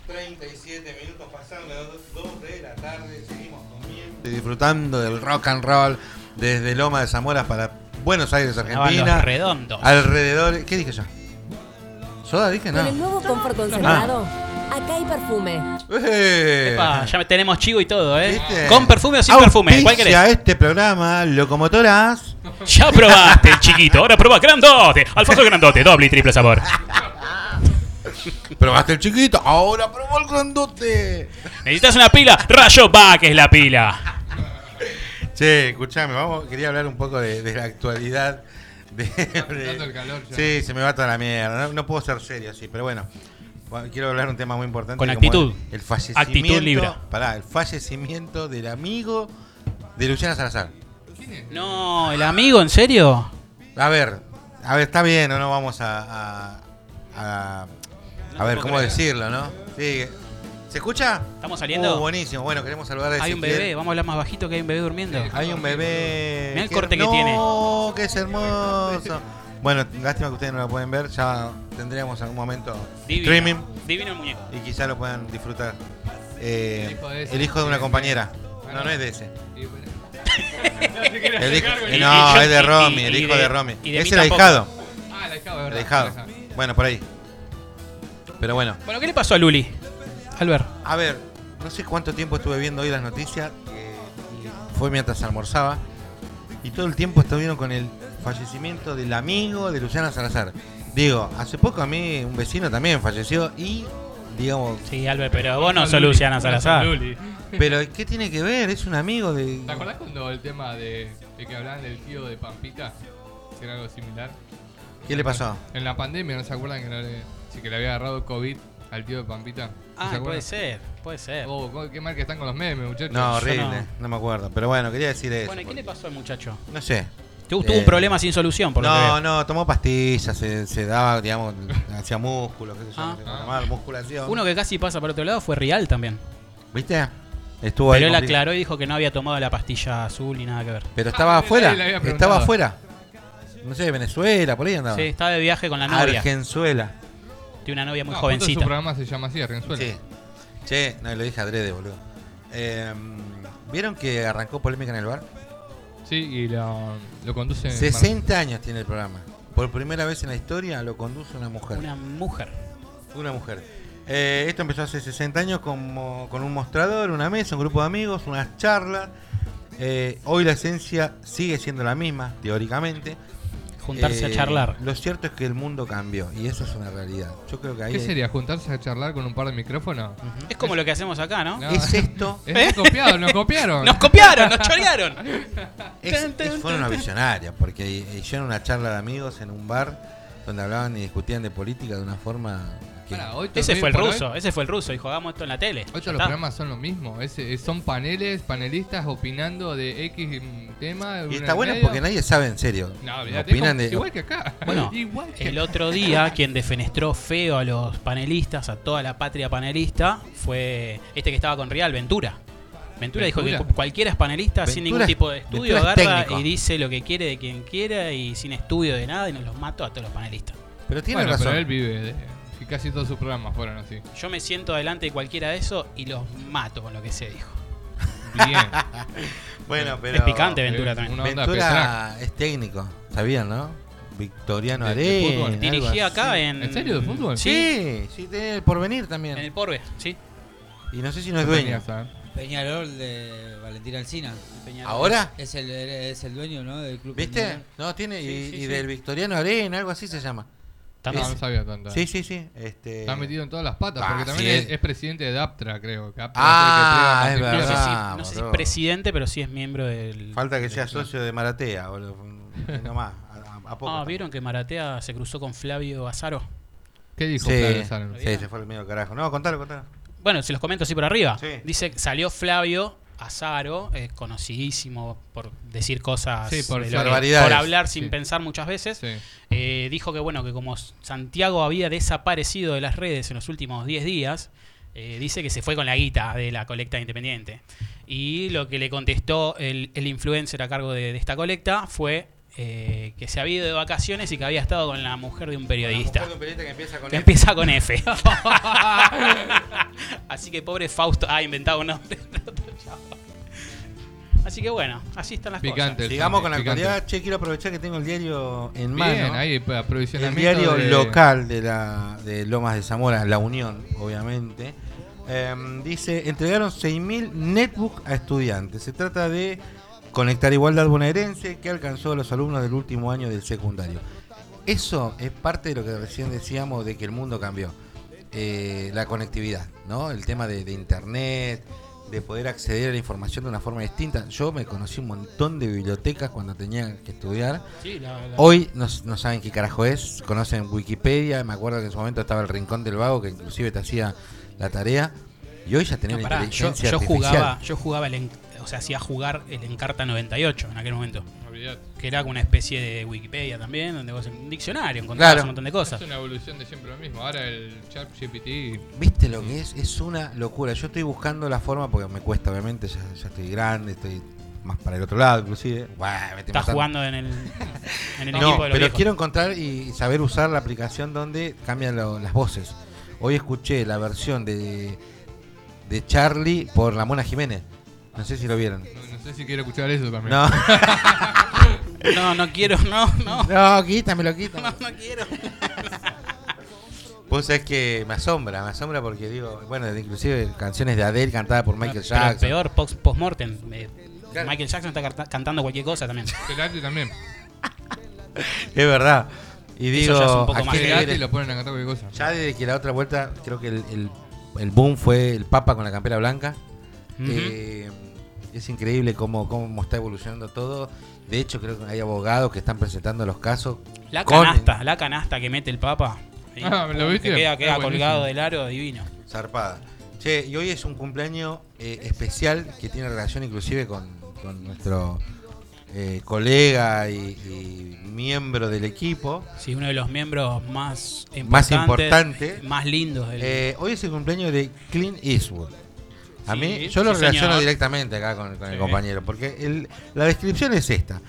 37 minutos pasando las 2 de la tarde, seguimos comiendo y disfrutando del rock and roll desde Loma de Zamora para Buenos Aires, Argentina. los redondos. Alrededor, ¿qué dije yo? ¿Soda dije? No. Con el nuevo confort concentrado, acá hay perfume. ¡Eh! Epa, ya tenemos chivo y todo, ¿eh? ¿Viste? Con perfume o sin perfume. ¿Cuál querés? este programa, Locomotoras. Ya probaste, chiquito. Ahora probá grandote. Alfonso grandote, doble y triple sabor. Probaste el chiquito, ahora probó el grandote. ¿Necesitas una pila? Rayo va, que es la pila. Che, escuchame, vamos, quería hablar un poco de, de la actualidad. De, apretando el calor ya. Sí, se me va toda la mierda. No, no puedo ser serio así, pero bueno. Bueno, Quiero hablar de un tema muy importante. Con actitud. El, el fallecimiento. Actitud libra. Pará, el fallecimiento del amigo de Luciana Salazar. No, el amigo, ¿en serio? A ver, a ver, está bien, no, no vamos a. a, a- No ver, ¿cómo creer. decirlo, no? Sí. ¿Se escucha? ¿Estamos saliendo? Uh, buenísimo. Bueno, queremos saludar a Hay un bebé, vamos a hablar más bajito que hay un bebé durmiendo. Hay un bebé. Mirá el corte que her- tiene. No, que es hermoso. Bueno, lástima que ustedes no lo pueden ver. Ya tendríamos algún momento Divino. streaming Divino el muñeco. y quizá lo puedan disfrutar. Eh, El hijo de ese. el hijo de una compañera. Ah, No, no. es de ese. Y bueno. *laughs* El hijo- no, es de Romy, el hijo de- Romy. y de Es mí el tampoco. ahijado. Ah, la hijado, El verdad. ahijado. Bueno, por ahí. Pero bueno. Bueno, ¿qué le pasó a Luli? Albert. A ver, no sé cuánto tiempo estuve viendo hoy las noticias. eh, y fue mientras almorzaba. Y todo el tiempo estuvieron con el fallecimiento del amigo de Luciana Salazar. Digo, hace poco a mí un vecino también falleció y, digamos, Sí, Albert, pero vos no sos Luli, Luciana Salazar. Luli. pero ¿qué tiene que ver? Es un amigo de... ¿Te acordás cuando el tema de, de que hablaban del tío de Pampita? Si era algo similar. ¿Qué le pasó? En la pandemia, ¿no se acuerdan que, no le, sí, que le había agarrado COVID al tío de Pampita? ¿No se Ah, puede ser, puede ser. Oh, qué mal que están con los memes, muchachos. No, horrible, no. no. me acuerdo. Pero bueno, quería decir eso. Bueno, ¿y qué le pasó al muchacho? No sé. Tu- Tuvo Eh, un problema sin solución, por lo que No, veo. no, tomó pastillas, se, se daba, digamos, hacía músculo, qué sé yo, Ah. no sé cómo llamar, musculación. Uno que casi pasa por otro lado fue Real también. ¿Viste? Estuvo ahí. Pero él complicado. aclaró y dijo que no había tomado la pastilla azul ni nada que ver. Pero estaba Ah, afuera. Estaba afuera. No sé, Venezuela, por ahí andaba. Sí, estaba de viaje con la novia. Argenzuela. Tiene una novia muy No, justo su jovencita. programa se llama así, Argenzuela. Sí. Che, no, lo dije adrede, boludo. Eh, ¿Vieron que arrancó polémica en el bar? Sí, y lo, lo conduce. Mar- 60 años tiene el programa. Por primera vez en la historia lo conduce una mujer. Una mujer. Una mujer. Eh, esto empezó hace 60 años como, con un mostrador, una mesa, un grupo de amigos, unas charlas. Eh, hoy la esencia sigue siendo la misma, teóricamente. Juntarse a Eh, charlar. Lo cierto es que el mundo cambió y eso es una realidad. Yo creo que ahí ¿Qué hay- sería? ¿Juntarse a charlar con un par de micrófonos? Es como lo que hacemos acá, ¿no? No. es esto. *laughs* Es copiado, nos copiaron. ¡Nos copiaron! ¡Nos chorearon! *laughs* Es, es- fueron una visionaria, porque eh, en una charla de amigos en un bar donde hablaban y discutían de política de una forma que... Pará, hoy Ese fue el hoy- ruso, ese fue el ruso y jugamos esto en la tele. Hoy todos los programas son lo mismo. Es- es- son paneles, panelistas opinando de X mm, tema. y está bueno medio. porque nadie sabe en serio. No, Opinan como- de... Igual que acá. *laughs* Bueno, *laughs* igual que el otro día quien defenestró feo a los panelistas, a toda la patria panelista, fue este que estaba con Real, Ventura. Ventura, dijo que cualquiera es panelista sin ningún tipo de estudio, es agarra técnico. y dice lo que quiere de quien quiera y sin estudio de nada y nos los mato a todos los panelistas. Pero tiene Bueno, razón. pero él vive. de- y casi todos sus programas fueron así. Yo me siento delante de cualquiera de eso y los mato con lo que se dijo. Bien. *laughs* Bueno, pero... es picante Ventura eh, también. una- onda Ventura es técnico, ¿sabían, no? Victoriano De- de Arena. fútbol. algo Dirigía así. acá en... ¿En serio, de fútbol? Sí, Sí, sí, tiene el porvenir también. en el Porbe, sí. Y no sé si no es dueño. Peñarol de Valentín Alcina. Peñarol. ¿Ahora? Es el, es el dueño, ¿no? Del club. ¿Viste? Peñarol. No, tiene. y, Sí, y sí. del Victoriano Arena, algo así se llama. Está- No, no sabía tanto. Sí, sí, sí. Este... Está metido en todas las patas, Ah, porque también sí, es, es. es presidente de Aptra, creo. que Aptra Ah, es el que es entrega No sé, verdad. si, no sé si es presidente, pero sí es miembro del... Falta que del sea socio de Maratea, boludo. No más. *laughs* A, poco. Ah, ¿vieron que Maratea se cruzó con Flavio Azaro? ¿Qué dijo Sí, Flavio Sano? sí, se fue el medio carajo. No, contalo, contalo. Bueno, se los comento así por arriba. Sí. Dice que salió Flavio Azaro, eh, conocidísimo por decir cosas, Sí, por de lo que- barbaridades. por hablar sin Sí. pensar muchas veces. Sí. Eh, dijo que bueno que como Santiago había desaparecido de las redes en los últimos 10 días, eh, dice que se fue con la guita de la colecta independiente. Y lo que le contestó el, el influencer a cargo de, de esta colecta fue eh, que se había ido de vacaciones y que había estado con la mujer de un periodista. Un periodista que empieza con Que F. empieza con F. *laughs* así que pobre Fausto ha inventado un nombre. de. *laughs* Así que bueno, así están las Picante. Sigamos con la Picante. actualidad. Che, quiero aprovechar que tengo el diario en mano. Bien, el diario de- local de, la, de Lomas de Zamora, La Unión, obviamente. Em, dice, entregaron 6.000 netbook a estudiantes. Se trata de conectar igualdad bonaerense que alcanzó a los alumnos del último año del secundario. Eso es parte de lo que recién decíamos de que el mundo cambió. Eh, la conectividad, ¿no? El tema de, de internet, de poder acceder a la información de una forma distinta. Yo me conocí un montón de bibliotecas cuando tenía que estudiar. Sí, la- la- Hoy no, no saben qué carajo es, conocen Wikipedia, me acuerdo que en su momento estaba el Rincón del Vago, que inclusive te hacía la tarea, y hoy ya tenía No, yo, inteligencia yo artificial. jugaba, yo jugaba el, o sea, hacía jugar el Encarta 98 en aquel momento. Olvidate. Que era como una especie de Wikipedia también, donde vos en un diccionario encontrabas Claro. un montón de cosas. Es una evolución de siempre lo mismo. Ahora el chat GPT. ¿Viste lo que es? Es una locura. Yo estoy buscando la forma, porque me cuesta obviamente, ya, ya estoy grande, estoy más para el otro lado inclusive. Buah, me Estás matando. jugando en el, en el No, equipo de los pero viejos. quiero encontrar y saber usar la aplicación donde cambian lo- las voces. Hoy escuché la versión de, de Charlie por la Mona Jiménez. No sé si lo vieron. No, no sé si quiero escuchar eso también. No, *laughs* No, no quiero, no, no. no, quítamelo, quítame. *laughs* No, no quiero. Vos sabés que me asombra, me asombra porque digo, bueno, inclusive canciones de Adele cantada por Michael Pero Jackson. peor, post- post-mortem. Eh, Claro. Michael Jackson está cantando cualquier cosa también. Cerati también. *laughs* Es verdad. Y digo, Eso ya es un poco ¿a más lo ponen a cantar cualquier cosa. ya desde que la otra vuelta, creo que el, el- el boom fue el Papa con la campera blanca. Eh, es increíble cómo, cómo está evolucionando todo. De hecho, creo que hay abogados que están presentando los casos. La con- canasta, la canasta que mete el Papa. Ahí, Ah, ¿lo viste? Que queda, queda buenísimo. colgado del aro divino. Zarpada. Che, y hoy es un cumpleaños eh, especial que tiene relación inclusive con, con nuestro eh, colega y, y miembro del equipo. Sí, uno de los miembros más importantes, Más importante. más lindos del Eh, hoy es el cumpleaños de Clint Eastwood. A Sí, mí, yo lo sí, relaciono señor. directamente acá con, con el compañero, porque el- la descripción es esta.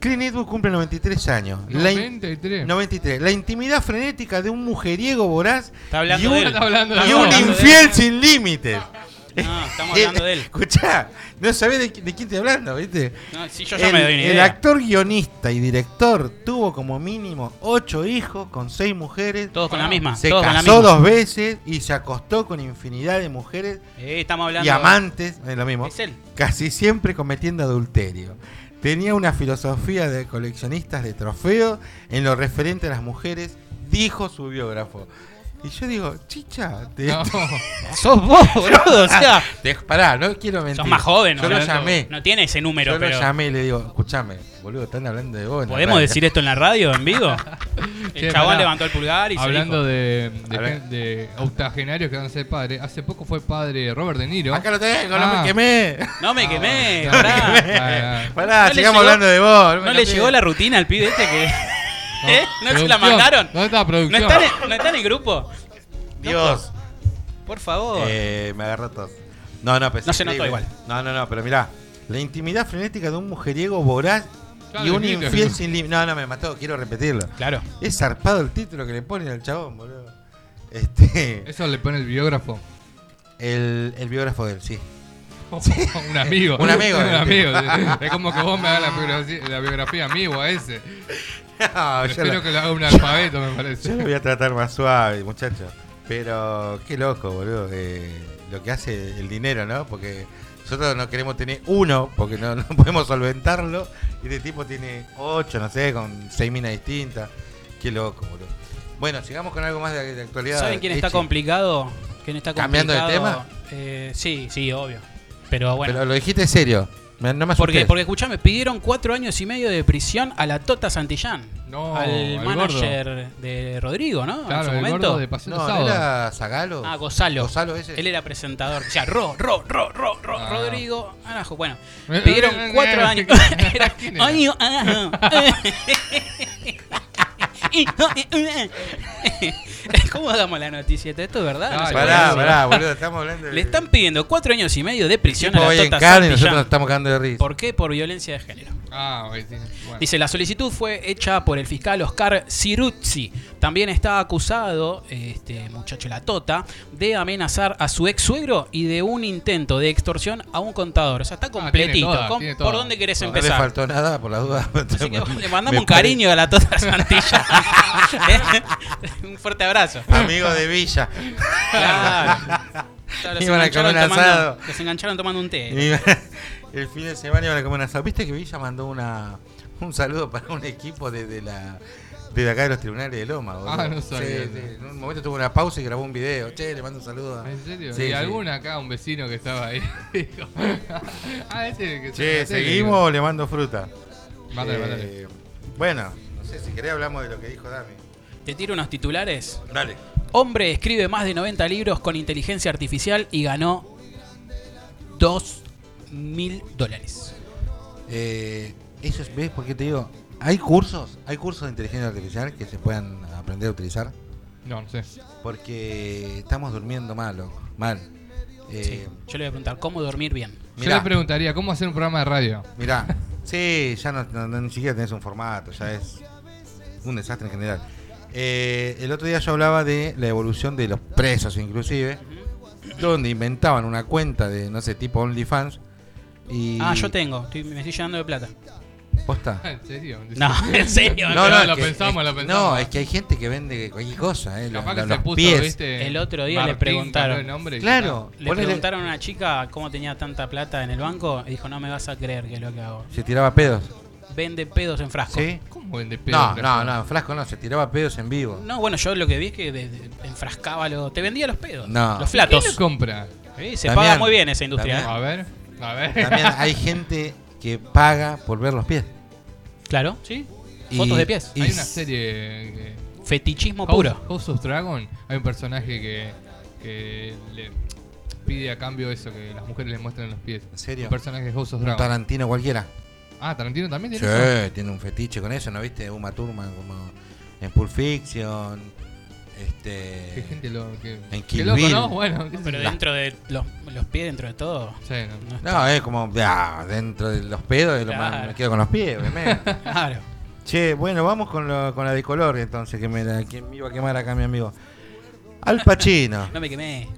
Clint Eastwood cumple 93 años. La in- 93. 93. La intimidad frenética de un mujeriego voraz y un, de él. Y infiel sin límites. *laughs* No, estamos hablando de él. Escuchá, no sabés de, de quién estoy hablando, ¿viste? No, sí, yo ya el, me doy una el idea. actor, guionista y director tuvo como mínimo ocho hijos con seis mujeres. Todos con la misma. Se todos con la casó misma. dos veces y se acostó con infinidad de mujeres Eh, estamos hablando y amantes, es lo mismo, Es él. casi siempre cometiendo adulterio. Tenía una filosofía de coleccionistas de trofeos en lo referente a las mujeres, dijo su biógrafo. Y yo digo, chicha, te, No. *laughs* Sos vos, boludo. O sea, *laughs* te- pará, no quiero mentir. sos más joven. Yo ¿no? lo llamé. No tiene ese número, yo pero. lo llamé y le digo, escúchame, boludo, están hablando de vos. en la ¿Podemos radio". decir esto en la radio, en vivo? *laughs* El Che, chabón pará. levantó el pulgar y Hablando se de, de, Habla- gen- de octogenarios que van a ser padres, hace poco fue padre Robert De Niro. Acá lo tengo, no Ah. me quemé. dijo. No me quemé, Ah, pará. ah, Pará, No le sigamos llegó- hablando de vos. ¿No le llegó la rutina al pibe este que.? ¿Eh? ¿No se la mandaron? ¿Dónde está la ¿No producción? está, en, ¿No está en el grupo? Dios. Por favor. Eh, me agarró todo. No, no, pero No se notó igual. No, no, no, pero mirá. La intimidad frenética de un mujeriego voraz Claro, y un infiel sin límites. No, no, me mató, quiero repetirlo. Claro. Es zarpado el título que le ponen al chabón, boludo. Este. Eso le pone el biógrafo. El, el biógrafo de él, sí. *laughs* un amigo. Un amigo. *laughs* un amigo. sí. Es como que vos me hagas la biografía, la biografía amigo a ese. *laughs* No, yo Espero lo, que lo haga un *laughs* alfabeto, me yo parece. lo voy a tratar más suave, muchacho. Pero qué loco, boludo. eh, lo que hace el dinero, ¿no? Porque nosotros no queremos tener uno, porque no, *laughs* no podemos solventarlo. Y este tipo tiene ocho, no sé, con seis minas distintas. Qué loco, boludo. Bueno, sigamos con algo más de, de actualidad. ¿Saben quién está complicado? ¿Quién está ¿Cambiando de complicado? Eh, sí, sí, obvio. Pero bueno. Pero lo dijiste serio. Me- No me porque, asustes. porque escuchame, pidieron cuatro años y medio de prisión a la Tota Santillán. No, al al manager de Rodrigo, ¿no? en Claro, su el momento. gordo de Paseo No, ¿no Sábado. era Zagalo. Ah, Gonzalo. Gonzalo ese. Él era presentador. O sea, Ro, Ro, Ro, Ro, Ro, Ah. Rodrigo. Arajo. Bueno, Eh, pidieron eh, cuatro eh, años. *laughs* Era- ¿quién era? Año, ajá. *laughs* *laughs* ¿Cómo damos la noticia? ¿Esto es verdad? No se Pará, Pará, boludo, estamos hablando de... Le están pidiendo cuatro años y medio de prisión a la en Tota carne y nosotros nos estamos cagando de risa. ¿Por qué? Por violencia de género. Ah, bueno. Dice, la solicitud fue hecha por el fiscal Oscar Ciruzzi. También está acusado, este muchacho la tota, de amenazar a su ex suegro y de un intento de extorsión a un contador. O sea, está Ah, tiene completito. toda, Com- tiene ¿Por dónde querés No le empezar? faltó nada por la duda. *laughs* Así que *laughs* le mandamos un cariño a la Tota Santilla. *laughs* un fuerte abrazo. Amigo de Villa. Claro. Engancharon tomando-. Los engancharon tomando un té. El fin de semana iban a comer asado. ¿Viste que Villa mandó una, un saludo para un equipo de, de la de acá de los tribunales de Loma? boludo? Ah, no sabía Sí, eso. sí. En un momento tuvo una pausa y grabó un video. Che, le mando un saludo. a- ¿En serio? Sí, y sí. algún acá, un vecino que estaba ahí. *laughs* ah, ese que Che, ¿seguimos o le mando fruta? Mándale, Eh, mándale. Bueno, no sé, si querés hablamos de lo que dijo Dami. Te tiro unos titulares. Dale. Hombre escribe más de 90 libros con inteligencia artificial y ganó 2 mil dólares. Eh, eso es, ¿ves por qué te digo? ¿Hay cursos? ¿Hay cursos de inteligencia artificial que se puedan aprender a utilizar? No, no sé. Porque estamos durmiendo mal, loco. Mal. Eh, Yo le voy a preguntar, ¿cómo dormir bien? Yo Mirá. le preguntaría, ¿cómo hacer un programa de radio? Mirá, sí, ya no, no- no- ni siquiera tenés un formato, ya es un desastre en general. Eh, el otro día yo hablaba de la evolución de los presos, inclusive, donde inventaban una cuenta de, no sé, tipo OnlyFans. Y Ah, yo tengo, estoy- me estoy llenando de plata. ¿Posta? ¿En serio? *laughs* No, en serio. No, no. no, lo es que- pensamos, es- lo pensamos. No, es que hay gente que vende cualquier cosa, eh, Capaz los, que los se puso, pies. viste. El otro día le Martín, preguntaron. cambió el nombre y Claro, Le ponele- preguntaron a una chica cómo tenía tanta plata en el banco y dijo, no me vas a creer que es lo que hago. se tiraba pedos. Vende pedos en frasco. ¿Sí? ya está. ¿Cómo vende pedo? No, en no, frasco? no, en frasco no, se tiraba pedos en vivo. No, bueno, yo lo que vi es que de- de- enfrascaba lo, te vendía los pedos, No. los ¿Quién flatos. lo compra? Sí, se Damián, paga muy bien esa industria. Damián. ¿eh? A ver, a ver. También hay gente que paga por ver los pies. Claro, sí. Y- Fotos de pies. y Hay una serie que... Fetichismo House, puro. House of Dragon. Hay un personaje que, que le pide a cambio eso, que las mujeres le muestren los pies. ¿En serio? Un personaje de House of Un Dragon. Tarantino cualquiera. Ah, Tarantino también tiene Sí, eso. tiene un fetiche con eso, ¿no viste? Uma Thurman como en Pulp Fiction. Este. Qué gente lo que. En qué Kill loco, Bill. ¿no? Bueno, qué sé Pero yo. dentro de los, los pies, dentro de todo. Sí, no. no está- No, es como ya, dentro de los pedos, de lo más- Claro. me quedo con los pies, obviamente. *laughs* Claro. che, bueno, vamos con, lo- con la de color entonces, que me, la- que me iba a quemar acá mi amigo. Al Pacino *laughs* No me quemé.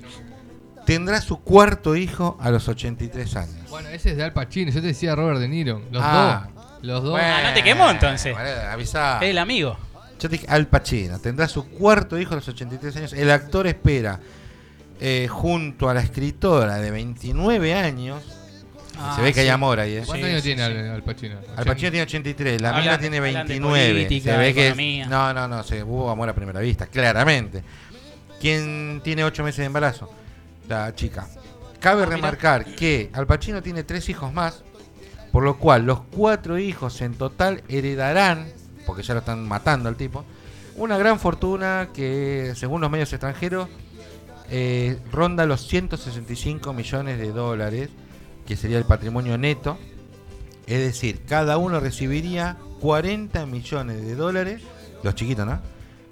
tendrá su cuarto hijo a los 83 años. Bueno, ese es de Al Pacino. Yo te decía Robert De Niro. Los Ah. dos. Los dos. Ah, no te quemó, entonces. Bueno, avisá. El amigo. Yo te dije, Al Pacino tendrá su cuarto hijo a los 83 años. El actor espera, eh, junto a la escritora de 29 años, Ah, se ve que hay amor ahí, ¿eh? ¿Cuántos Sí, años sí, tiene sí. Al, Al Pacino? Al Pacino tiene 83, la mina tiene hablan de 29. política, se ve que no, no, no, se hubo amor a primera vista, claramente. ¿Quién tiene 8 meses de embarazo? La chica. Cabe Ah, mira. remarcar que Al Pacino tiene tres hijos más, por lo cual los cuatro hijos en total heredarán, porque ya lo están matando al tipo, una gran fortuna que, según los medios extranjeros, eh, ronda los 165 millones de dólares, que sería el patrimonio neto. Es decir, cada uno recibiría 40 millones de dólares, los chiquitos, ¿no?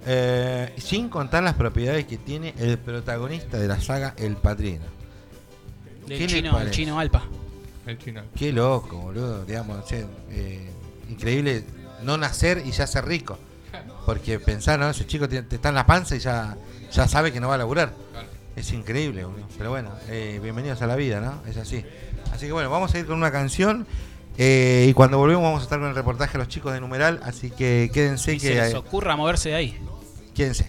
Eh, sin contar las propiedades que tiene el protagonista de la saga El Padrino. Del ¿Qué le chino, el chino Alpa. El chino. Qué loco, boludo, digamos, eh, increíble no nacer y ya ser rico. Porque pensar, ¿no? Ese chico tiene- está en la panza y ya, ya sabe que no va a laburar. Es increíble, boludo. Pero bueno, eh, bienvenidos a la vida, ¿no? Es así. Así que bueno, vamos a ir con una canción. eh, y cuando volvemos vamos a estar con el reportaje de los chicos de numeral. Así que quédense Y que. se les ocurra moverse de ahí. quédense.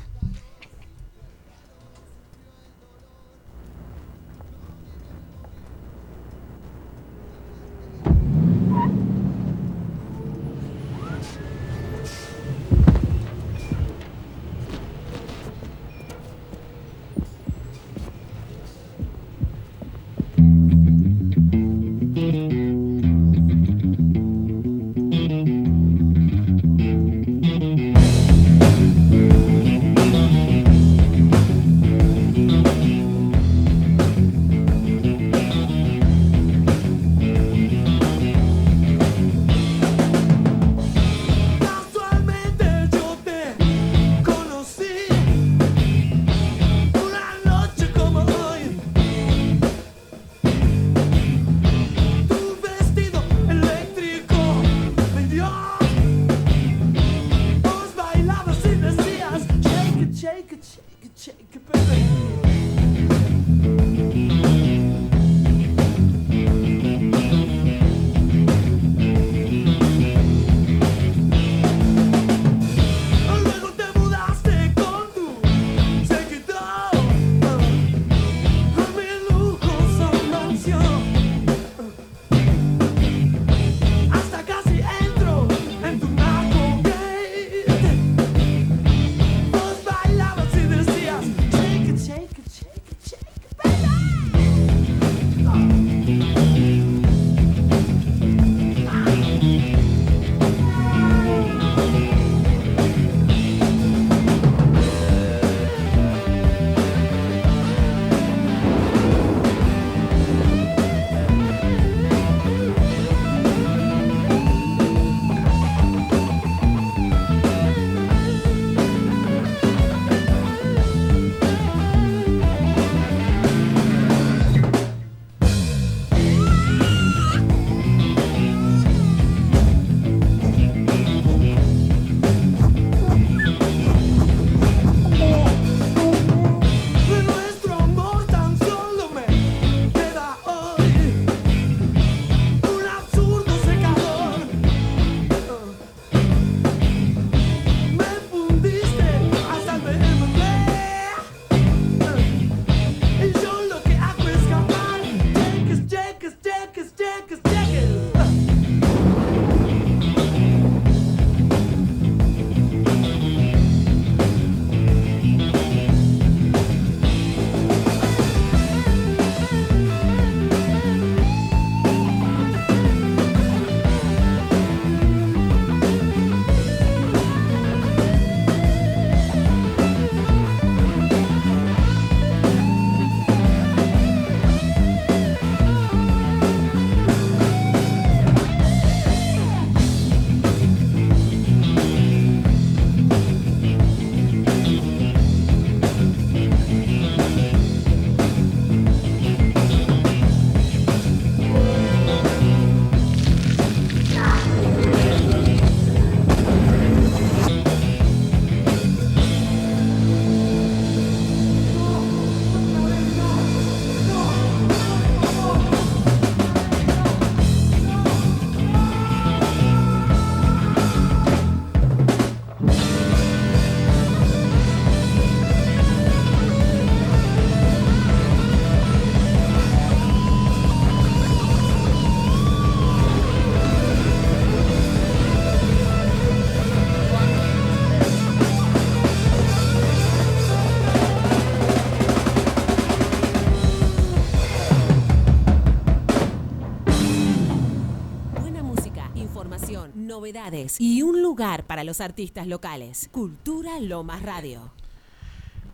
Novedades y un lugar para los artistas locales. Cultura Lomas Radio.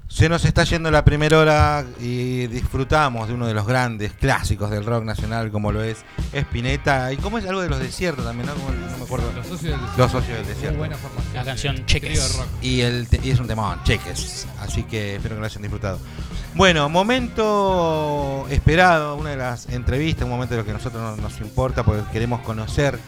Se nos está yendo la primera hora y disfrutamos de uno de los grandes clásicos del rock nacional como lo es Spinetta y como es algo de los desiertos también, ¿no? Como- no me acuerdo. Los socios del desierto. Los socios del desierto. buena formación. La canción Cheques. trío de rock. Y, el y es un temón, cheques. Así que espero que lo hayan disfrutado. Bueno, momento esperado, una de las entrevistas, un momento de lo que a nosotros no- nos importa porque queremos conocer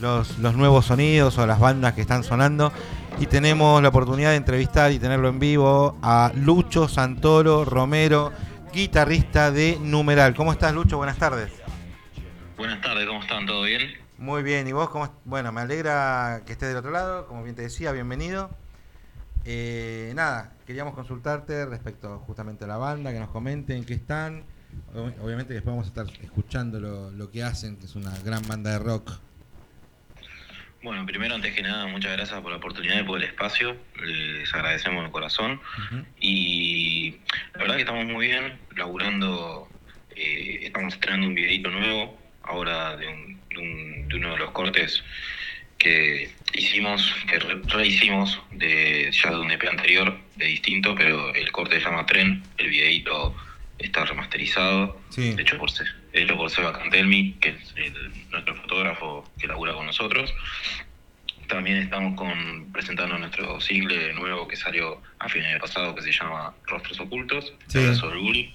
los, los nuevos sonidos o las bandas que están sonando. Y tenemos la oportunidad de entrevistar y tenerlo en vivo a Lucho Santoro Romero, guitarrista de Numeral. ¿Cómo estás, Lucho? Buenas tardes. Buenas tardes, ¿cómo están? ¿Todo bien? Muy bien, ¿y vos cómo? Bueno, me alegra que estés del otro lado, como bien te decía, bienvenido. Eh, nada, queríamos consultarte respecto justamente a la banda, que nos comenten qué están. Ob- Obviamente que después vamos a estar escuchando lo, lo que hacen, que es una gran banda de rock. Bueno, primero, antes que nada, muchas gracias por la oportunidad y por el espacio. Les agradecemos de corazón. Y la verdad que estamos muy bien, laburando. eh, estamos estrenando un videito nuevo, ahora de, un- de un- de uno de los cortes que hicimos, que re- rehicimos de, ya de un EP anterior, de distinto, pero el corte se llama Tren, el videito está remasterizado. Sí. hecho por, por Seba Cantelmi, que es el- nuestro fotógrafo que labura con nosotros. También estamos con presentando nuestro single nuevo que salió a fines de pasado, que se llama Rostros Ocultos, Sí. sobre bullying.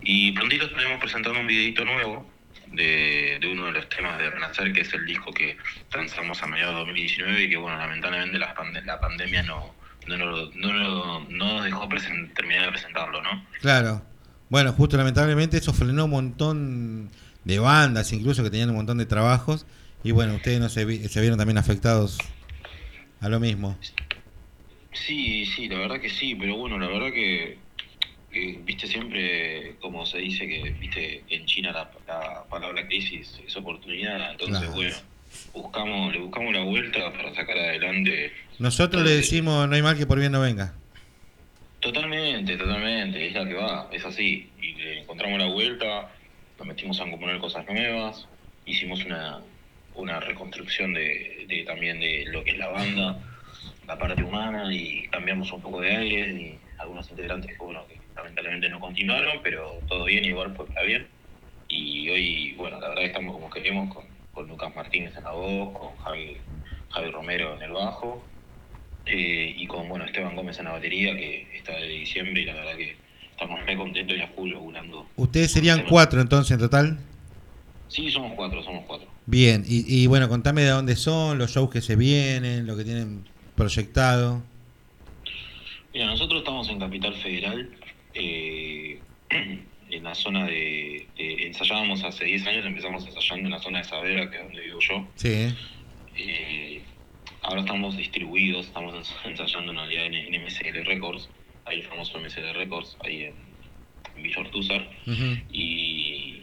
Y prontito estaremos presentando un videito nuevo de, de uno de los temas de Renacer, que es el disco que lanzamos a mediados de 2019 y que, bueno, lamentablemente la, pande- la pandemia no, no, nos- no, no, no nos dejó terminar de presentarlo, ¿no? Claro. Bueno, justo lamentablemente eso frenó un montón de bandas, incluso que tenían un montón de trabajos. Y bueno, ustedes no se, vi- se vieron también afectados a lo mismo. Sí, sí, la verdad que sí, pero bueno, la verdad que, que, viste, siempre, como se dice que, viste, en China la, la palabra crisis es oportunidad, entonces, Claro. bueno, buscamos, le buscamos la vuelta para sacar adelante. Nosotros le decimos, no hay mal que por bien no venga. Totalmente, totalmente, es la que va, es así, y le encontramos la vuelta, nos metimos a componer cosas nuevas, hicimos una, una reconstrucción de, de también de lo que es la banda, la parte humana, y cambiamos un poco de aire, y algunos integrantes que, bueno, que lamentablemente no continuaron, pero todo bien, igual fue para bien, y hoy, bueno, la verdad estamos como queremos, con, con Lucas Martínez en la voz, con Javi, Javi Romero en el bajo, eh, y con bueno Esteban Gómez en la batería, que está de diciembre, y la verdad que estamos re contentos y a full laburando. Ustedes serían cuatro entonces en total. Sí, somos cuatro, somos cuatro. Bien, y, y bueno, contame de dónde son, los shows que se vienen, lo que tienen proyectado. Mira, nosotros estamos en Capital Federal, eh, *clears throat* en la zona de, de- Ensayábamos hace 10 años, empezamos ensayando en la zona de Saavedra, que es donde vivo yo. Sí, Eh, ahora estamos distribuidos, estamos ens- *laughs* ensayando en realidad en, en MSL Records, ahí el famoso MSL Records, ahí en, en Villa Ortúzar. Ujú. y,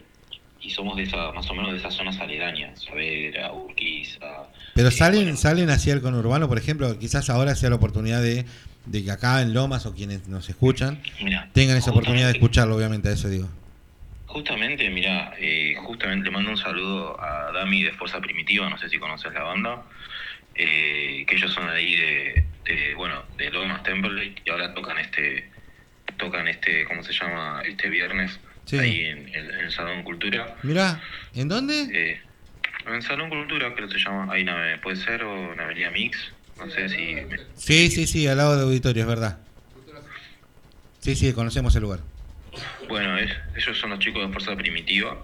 y somos de esa, más o menos de esas zonas aledañas, Saavedra, Urquiza. Pero eh, salen, bueno, salen hacia el conurbano, por ejemplo, quizás ahora sea la oportunidad de, de que acá en Lomas o quienes nos escuchan mirá, tengan esa oportunidad de escucharlo, obviamente, a eso digo. Justamente, mira, eh, justamente mando un saludo a Dami de Fuerza Primitiva, no sé si conoces la banda, eh, que ellos son ahí de, de, bueno, de Lomas Temperley y ahora tocan este, tocan este, ¿cómo se llama? Este viernes, Sí. ahí en, el- en el Salón Cultura. Mirá, ¿en dónde? Eh, en Salón Cultura, creo que se llama, ahí nave, puede ser, o en Avenida Mix, no sé si... Sí, sí, sí, al lado de auditorio, es verdad. Sí, sí, conocemos el lugar. Bueno, es- ellos son los chicos de Fuerza Primitiva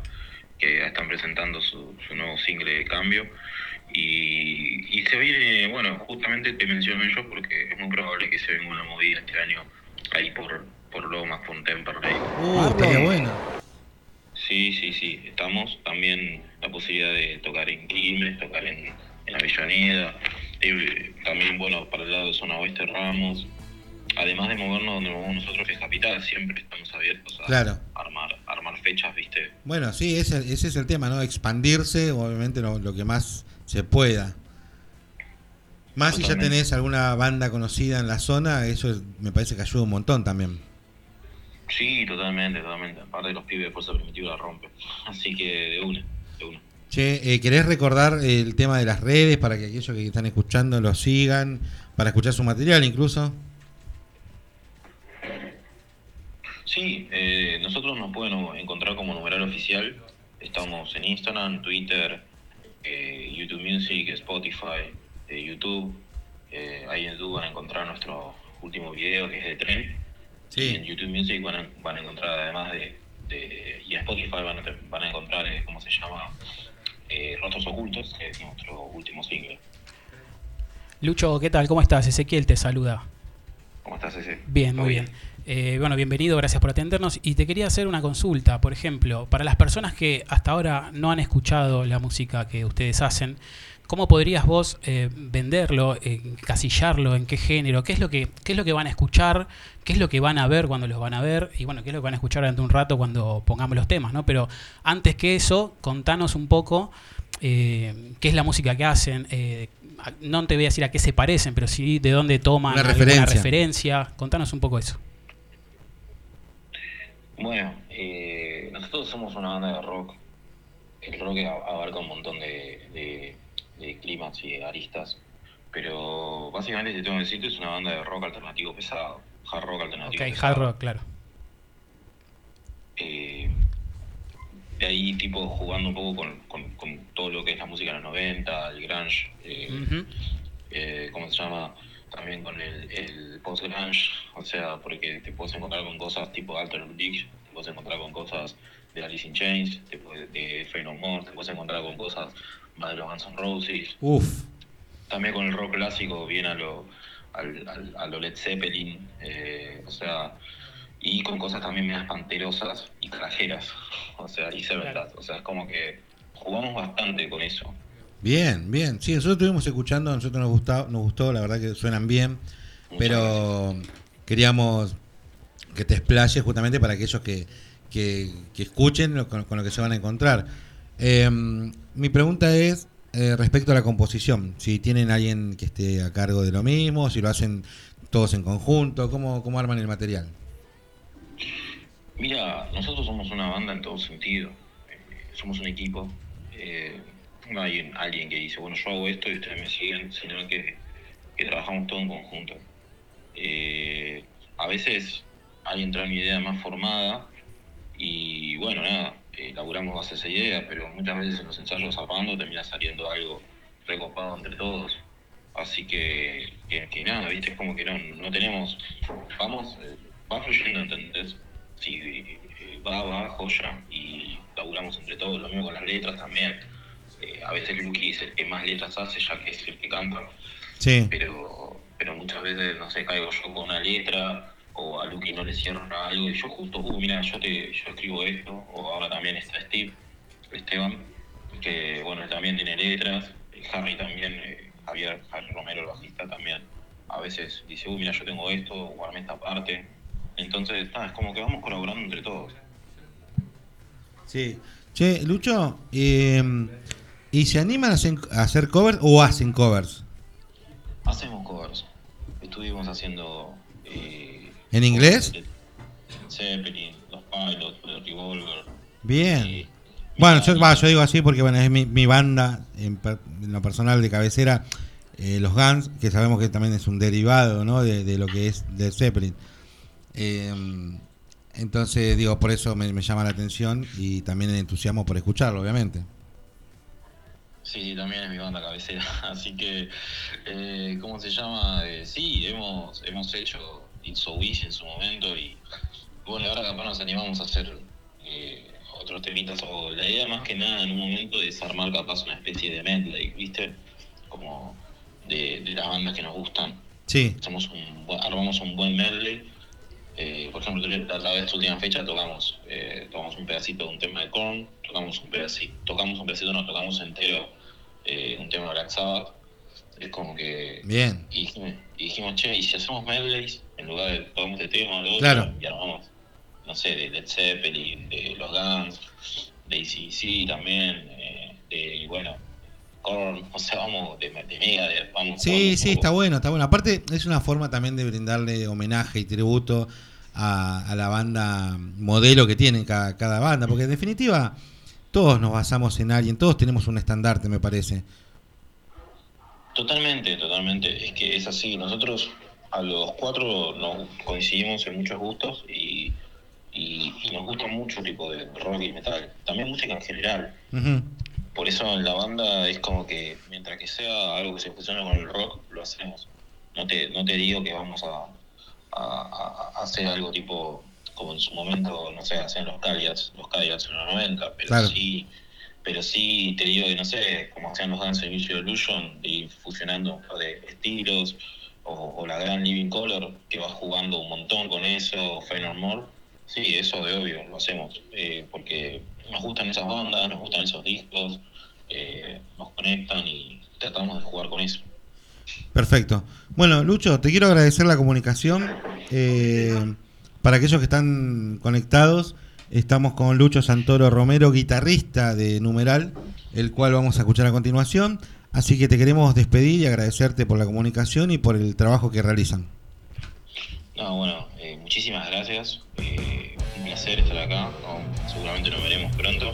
que están presentando su, su nuevo single de cambio. Y, y se viene, bueno, justamente te menciono yo porque es muy probable que se venga una movida este año ahí por, por Lomas, por Temperley. Uh, estaría bueno. Sí, sí, sí. Estamos también la posibilidad de tocar en Quilmes, tocar en, en Avellaneda. eh, también, bueno, para el lado de zona oeste Ramos. Además de movernos donde movemos nosotros, que es capital, siempre estamos abiertos a Claro. armar, armar fechas, ¿viste? Bueno, sí, ese, ese es el tema, ¿no? Expandirse, obviamente, lo, lo que más se pueda. Más si ya tenés alguna banda conocida en la zona, eso es- me parece que ayuda un montón también. Sí, totalmente, totalmente. Aparte los pibes de Fuerza Primitiva la rompen. *laughs* Así que de una, de una. Che, eh, ¿querés recordar el tema de las redes para que aquellos que están escuchando lo sigan, para escuchar su material incluso? Sí, eh, nosotros nos pueden encontrar como numeral oficial. Estamos en Instagram, Twitter, eh, YouTube Music, Spotify, eh, YouTube. Eh, ahí en YouTube van a encontrar nuestro último video que es de tren. Y en YouTube Music van a, van a encontrar además de, de- y en Spotify van a, van a encontrar, eh, ¿cómo se llama? Rostros Ocultos, que es nuestro último single. Lucho, ¿qué tal? ¿Cómo estás? Ezequiel te saluda. ¿Cómo estás, ese? Bien, muy bien. Eh, bueno, bienvenido, gracias por atendernos. Y te quería hacer una consulta, por ejemplo, para las personas que hasta ahora no han escuchado la música que ustedes hacen, ¿cómo podrías vos eh, venderlo, encasillarlo, en qué género? ¿Qué es, lo que, ¿Qué es lo que van a escuchar? ¿Qué es lo que van a ver cuando los van a ver? Y bueno, ¿qué es lo que van a escuchar durante un rato cuando pongamos los temas? ¿no? Pero antes que eso, contanos un poco eh, qué es la música que hacen. eh, no te voy a decir a qué se parecen, pero sí de dónde toman Una referencia. referencia. Contanos un poco eso. Bueno, eh, nosotros somos una banda de rock. El rock abarca un montón de, de, de climas y de aristas. Pero básicamente, te tengo que decir que es una banda de rock alternativo pesado. Hard rock alternativo Ok, pesado. hard rock, claro. Eh, de ahí, tipo, jugando un poco con, con, con todo lo que es la música de los 90, el grunge. eh, eh, ¿cómo se llama? También con el, el post-grunge, o sea, porque te puedes encontrar con cosas tipo Alter Bridge, te puedes encontrar con cosas de Alice in Chains, te puedes- de Fey No More, te puedes encontrar con cosas más de los Guns N' Roses, Uf, también con el rock clásico viene a lo, al, al- a lo Led Zeppelin, eh, o sea, y con cosas también más panterosas y carajeras, *laughs* o sea, y severas, o sea, es como que jugamos bastante con eso. Bien, bien. Sí, nosotros estuvimos escuchando, a nosotros nos gustó, nos gustó, la verdad que suenan bien, Muchas pero queríamos que te explayes justamente para aquellos que, que, que escuchen lo- con, con lo que se van a encontrar. Eh, mi pregunta es eh, respecto a la composición, si tienen alguien que esté a cargo de lo mismo, si lo hacen todos en conjunto, cómo, cómo arman el material. Mira, nosotros somos una banda en todo sentido. Eh, somos un equipo. No hay alguien que dice, bueno, yo hago esto y ustedes me siguen, sino que, que trabajamos todo en conjunto. Eh, a veces alguien trae una idea más formada y bueno, nada, eh, laburamos bajo esa idea, pero muchas veces en los ensayos zapando termina saliendo algo recopado entre todos. Así que, que, que nada, viste, es como que no, no tenemos, vamos, eh, va fluyendo, ¿entendés? Si eh, va, va, joya, y laburamos entre todos, lo mismo con las letras también. Eh, a veces Lucky es el que más letras hace, ya que es el que canta, Sí, pero, pero muchas veces, no sé, caigo yo con una letra, o a Lucky no le cierra algo, y yo justo, uh, mira, yo, te, yo escribo esto, o ahora también está Steve, Esteban, que bueno, él también tiene letras, y Harry también, eh, Javier, Javier Romero, el bajista también, a veces dice, uy, mira, yo tengo esto, armé esta parte, entonces, nada, es como que vamos colaborando entre todos. sí. Che, Lucho, eh, ¿y se animan a hacer, covers o hacen covers? Hacemos covers, estuvimos haciendo... eh, ¿En inglés? Zeppelin, Los Pilots, The Revolver, Bien. y- Bueno, yo, va, yo digo así porque bueno, es mi, mi banda en, lo personal de cabecera, eh, los Guns, que sabemos que también es un derivado ¿no? de, de lo que es de Zeppelin. Eh, entonces, digo, por eso me, me llama la atención y también el entusiasmo por escucharlo, obviamente. Sí, también es mi banda cabecera, *laughs* así que, eh, ¿cómo se llama? Eh, sí, hemos, hemos hecho It's So Wish en su momento y bueno, ahora capaz nos animamos a hacer eh, otros temitas o la idea más que nada en un momento es armar capaz una especie de medley, ¿viste? Como de, de las bandas que nos gustan. Sí, Hacemos un, armamos un buen medley. Eh, por ejemplo, la, la vez última fecha tocamos, eh, tocamos un pedacito de un tema de Korn, tocamos un pedacito, tocamos un pedacito, no, tocamos entero eh, un tema de Black Sabbath. Es como que bien. y dijimos, y dijimos, che, y si hacemos medleys, en lugar de tocamos este tema, otro, Claro. y armamos, no sé, de Led Zeppelin, de los Guns, de ACDC también, eh, de, bueno, Korn, *laughs* o sea, vamos, de, de Megadeth, vamos. Sí, sí, está bueno, está bueno. Aparte, es una forma también de brindarle homenaje y tributo a, a la banda modelo que tiene cada, cada banda, porque en definitiva, todos nos basamos en alguien, todos tenemos un estandarte, me parece. Totalmente, totalmente. Es que es así. Nosotros a los cuatro nos coincidimos en muchos gustos y, y- y nos gusta mucho tipo de rock y metal. También música en general. Por eso en la banda es como que mientras que sea algo que se fusione con el rock, lo hacemos. No te, no te digo que vamos a- a hacer algo tipo como en su momento, no sé, hacían los Cadillacs, los Cadillacs en los 90, pero Claro. sí, pero sí te digo que no sé, como hacían los Dance Inicio Illusion, ir fusionando un par de estilos, o, o la gran Living Color, que va jugando un montón con eso, Final More. Sí, eso de obvio, lo hacemos, eh, porque nos gustan esas bandas, nos gustan esos discos, eh, nos conectan y tratamos de jugar con eso. Perfecto. Bueno, Lucho, te quiero agradecer la comunicación. Eh, para aquellos que están conectados, estamos con Lucho Santoro Romero, guitarrista de Numeral, el cual vamos a escuchar a continuación. Así que te queremos despedir y agradecerte por la comunicación y por el trabajo que realizan. No, bueno, eh, muchísimas gracias. eh, un placer estar acá. no, seguramente nos veremos pronto.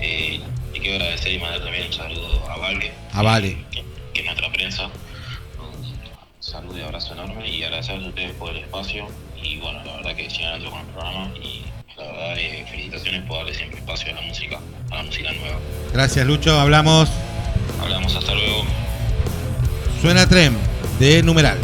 Eh, y quiero agradecer y mandar también un saludo a Vale. A Vale. Que, que es nuestra prensa. Un saludo y abrazo enorme. Y agradecerles a ustedes por el espacio. Y bueno, la verdad que sigan adelante con el programa. Y la verdad, eh, felicitaciones por darle siempre espacio a la música, a la música nueva. Gracias, Lucho. Hablamos. Hablamos, hasta luego. Suena Trem de Numeral.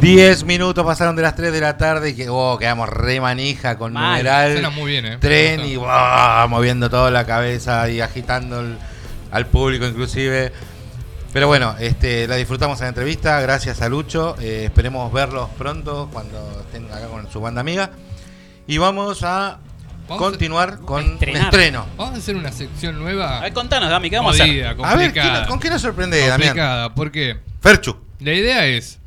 10 minutos pasaron de las 3 de la tarde y que, oh, quedamos re manija con Mal, numeral, muy bien, ¿eh? tren y oh, moviendo toda la cabeza y agitando al público inclusive. Pero bueno, este, la disfrutamos en la entrevista, gracias a Lucho, eh, esperemos verlos pronto cuando estén acá con su banda amiga. Y vamos a continuar con un estreno. Vamos a hacer una sección nueva. A contanos, Dami, ¿qué vamos a hacer? A ver, ¿con qué nos sorprende, Damián? Complicada, ¿por qué? Ferchu. La idea es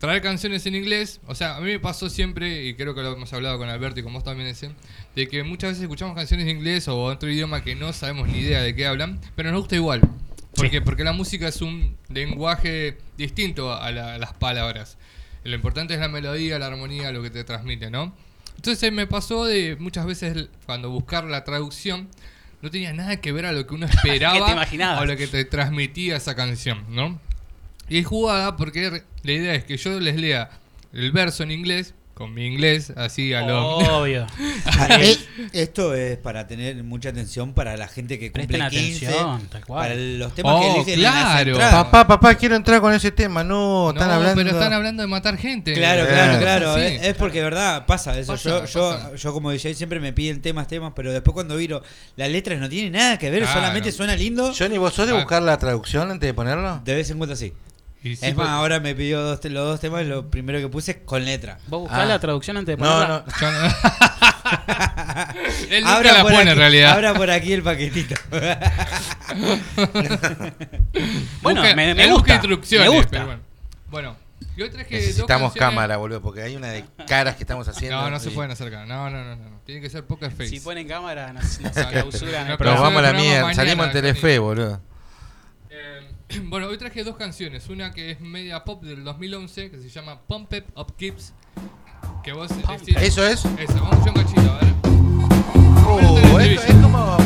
traer canciones en inglés. O sea, a mí me pasó siempre, y creo que lo hemos hablado con Alberto y con vos también ese, de que muchas veces escuchamos canciones en inglés o otro idioma que no sabemos ni idea de qué hablan, pero nos gusta igual. ¿Por Sí. qué? Porque la música es un lenguaje distinto a, la- a las palabras. Lo importante es la melodía, la armonía, lo que te transmite, ¿no? Entonces me pasó de muchas veces cuando buscar la traducción no tenía nada que ver a lo que uno *laughs* esperaba o lo que te transmitía esa canción, ¿no? Y es jugada porque la idea es que yo les lea el verso en inglés, con mi inglés, así a lo... Obvio. *laughs* Ah, Esto es para tener mucha atención para la gente que cumple Presten 15. atención, tal cual. Para los temas Oh, que eligen en las claro. entradas. Papá, papá, quiero entrar con ese tema. No, No, están hablando. pero están hablando de matar gente. Claro, Eh, claro, claro. Es, es porque de verdad pasa eso. Pasa, yo, yo, pasa. yo como DJ siempre me piden temas, temas, pero después cuando viro las letras no tienen nada que ver, Claro. solamente suena lindo. Johnny, ¿vos sos de Ah. buscar la traducción antes de ponerlo? De vez en cuando sí. Y sí, es más, ahora me pidió dos los dos temas, lo primero que puse es con letra. ¿Vos buscás Ah. la traducción antes de ponerla? no. no- *laughs* Él nunca Abra la por pone aquí, en realidad. abra por aquí el paquetito. *laughs* Bueno, Busca- me- me gusta, instrucciones, me gusta. pero bueno. Bueno, yo traje Necesitamos cámara, boludo, porque hay una de caras que estamos haciendo. No, no se pueden acercar. No, no, no, no. no. Tiene que ser poker face. Si ponen cámara, nos, nos *laughs* clausuran Nos vamos a la mierda. Salimos en Telefe, boludo. *clears throat* Bueno, hoy traje dos canciones. Una que es media pop del 2011, que se llama Pump It Up Kips. Que vos decís... ¿Eso es? Esa, vamos a escuchar un cachito, a ver. Uh, esto es como,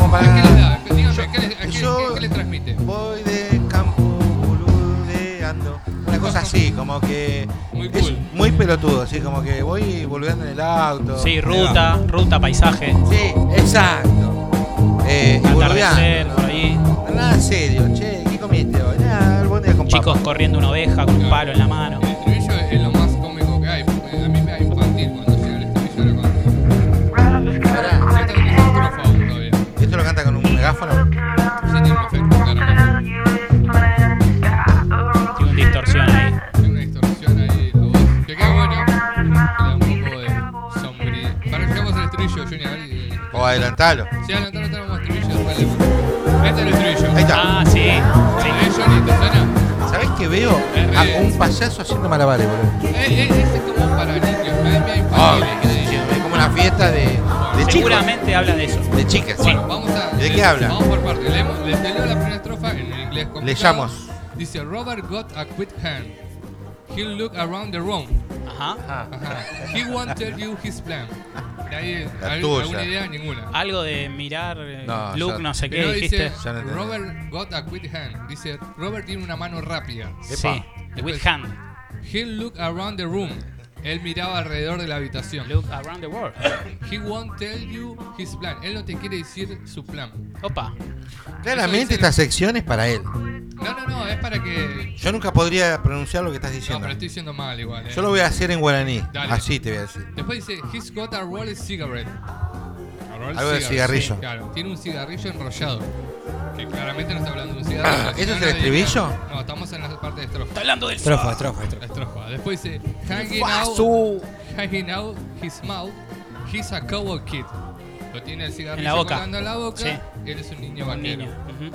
como ¿A qué le para. da? Dígame, ¿qué le, a qué- Yo- qué- transmite? Voy de campo boludeando. Una cosa así, *laughs* como que. Muy Es cool. muy pelotudo, así como que voy boludeando en el auto. Sí, ruta, ruta, paisaje, Sí, exacto. Eh, y por ahí. Nada serio, che, ¿qué comiste hoy? El buen día con Chicos papas. corriendo una oveja con un palo en la mano. El estribillo es lo más cómico que hay. porque A mí me da infantil cuando llega el estribillo. Era cuando... Pará, Esta es una estrofa aún todavía. ¿Esto lo canta con un megáfono? Sí, tiene un efecto, claramente. Tiene una distorsión ahí. Tiene una distorsión ahí la voz. Que queda bueno. Que le da un poco de sombría. Para que llegamos al estribillo, a eh, O adelantalo. Sí, adelantalo, tenemos estribillo. después le- Este es el estribillo. Ahí está. Ah, sí. ¿Eh, sí. Johnny? ¿Te suena? ¿Sabés qué veo? A un payaso haciendo malabares, boludo. Eh, eh, Ese es como para niños. Ah, sí, es como una fiesta de, de chicos. Seguramente habla de eso. De chicas. Bueno, vamos a. ¿De le- qué habla? Vamos por partes. Leemos, le, te leo la primera estrofa en inglés complicado. Leyamos. Dice: Robert got a quick hand. He'll look around the room. Ajá. Ajá. He won't tell you his plan. De ahí, La ¿al- tuya. ¿alguna idea? Ninguna. Algo de mirar, eh, No, look, ya- no sé qué Pero dijiste. dice: Ya no entendí. Robert got a quick hand. Dice: Robert tiene una mano rápida. Sí, with hand. He'll look around the room. Él miraba alrededor de la habitación. Look around the world. *coughs* He won't tell you his plan. Él no te quiere decir su plan. Opa. Claramente esta sección es para él. No, no, no, es para que. Yo nunca podría pronunciar lo que estás No, diciendo. pero estoy diciendo mal igual. eh. Yo lo voy a hacer en guaraní. Dale. Así te voy a decir. Después dice, he's got a rolled cigarette. A rolled Algo de cigarette, cigarrillo. sí, claro, tiene un cigarrillo enrollado. Que claramente no está hablando de un cigarrillo. ¿Eso sino es el estribillo? No, estamos en la parte de estrofa. Está hablando del Estrofa, estrofa, estrofa. Estrofa. Después dice, hanging out, Fasu. hanging out his mouth, he's a cowboy kid. Lo tiene el cigarrillo En la boca. colgando en la boca. Sí. Él es un niño Un vaquero. niño. Ujú.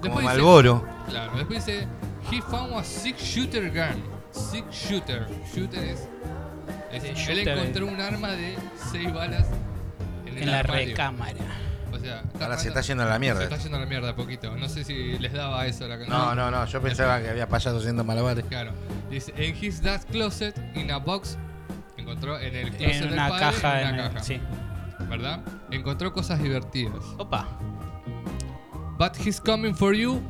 Como Después dice- Malboro. Claro, después dice, he found a six shooter gun. Six shooter. Shooter es. es- Sí, él shooter encontró un arma de seis balas en, el En la armario. recámara. Sea, Ahora se está yendo a la Se mierda. está yendo a la mierda poquito. No sé si les daba eso la No, no, no. Yo pensaba que había payasos haciendo malabares. Claro. Dice, en his dad's closet, in a box. Encontró en el closet En del una padre, caja. en el- caja. Sí. ¿Verdad? Encontró cosas divertidas. Opa. But he's coming for you.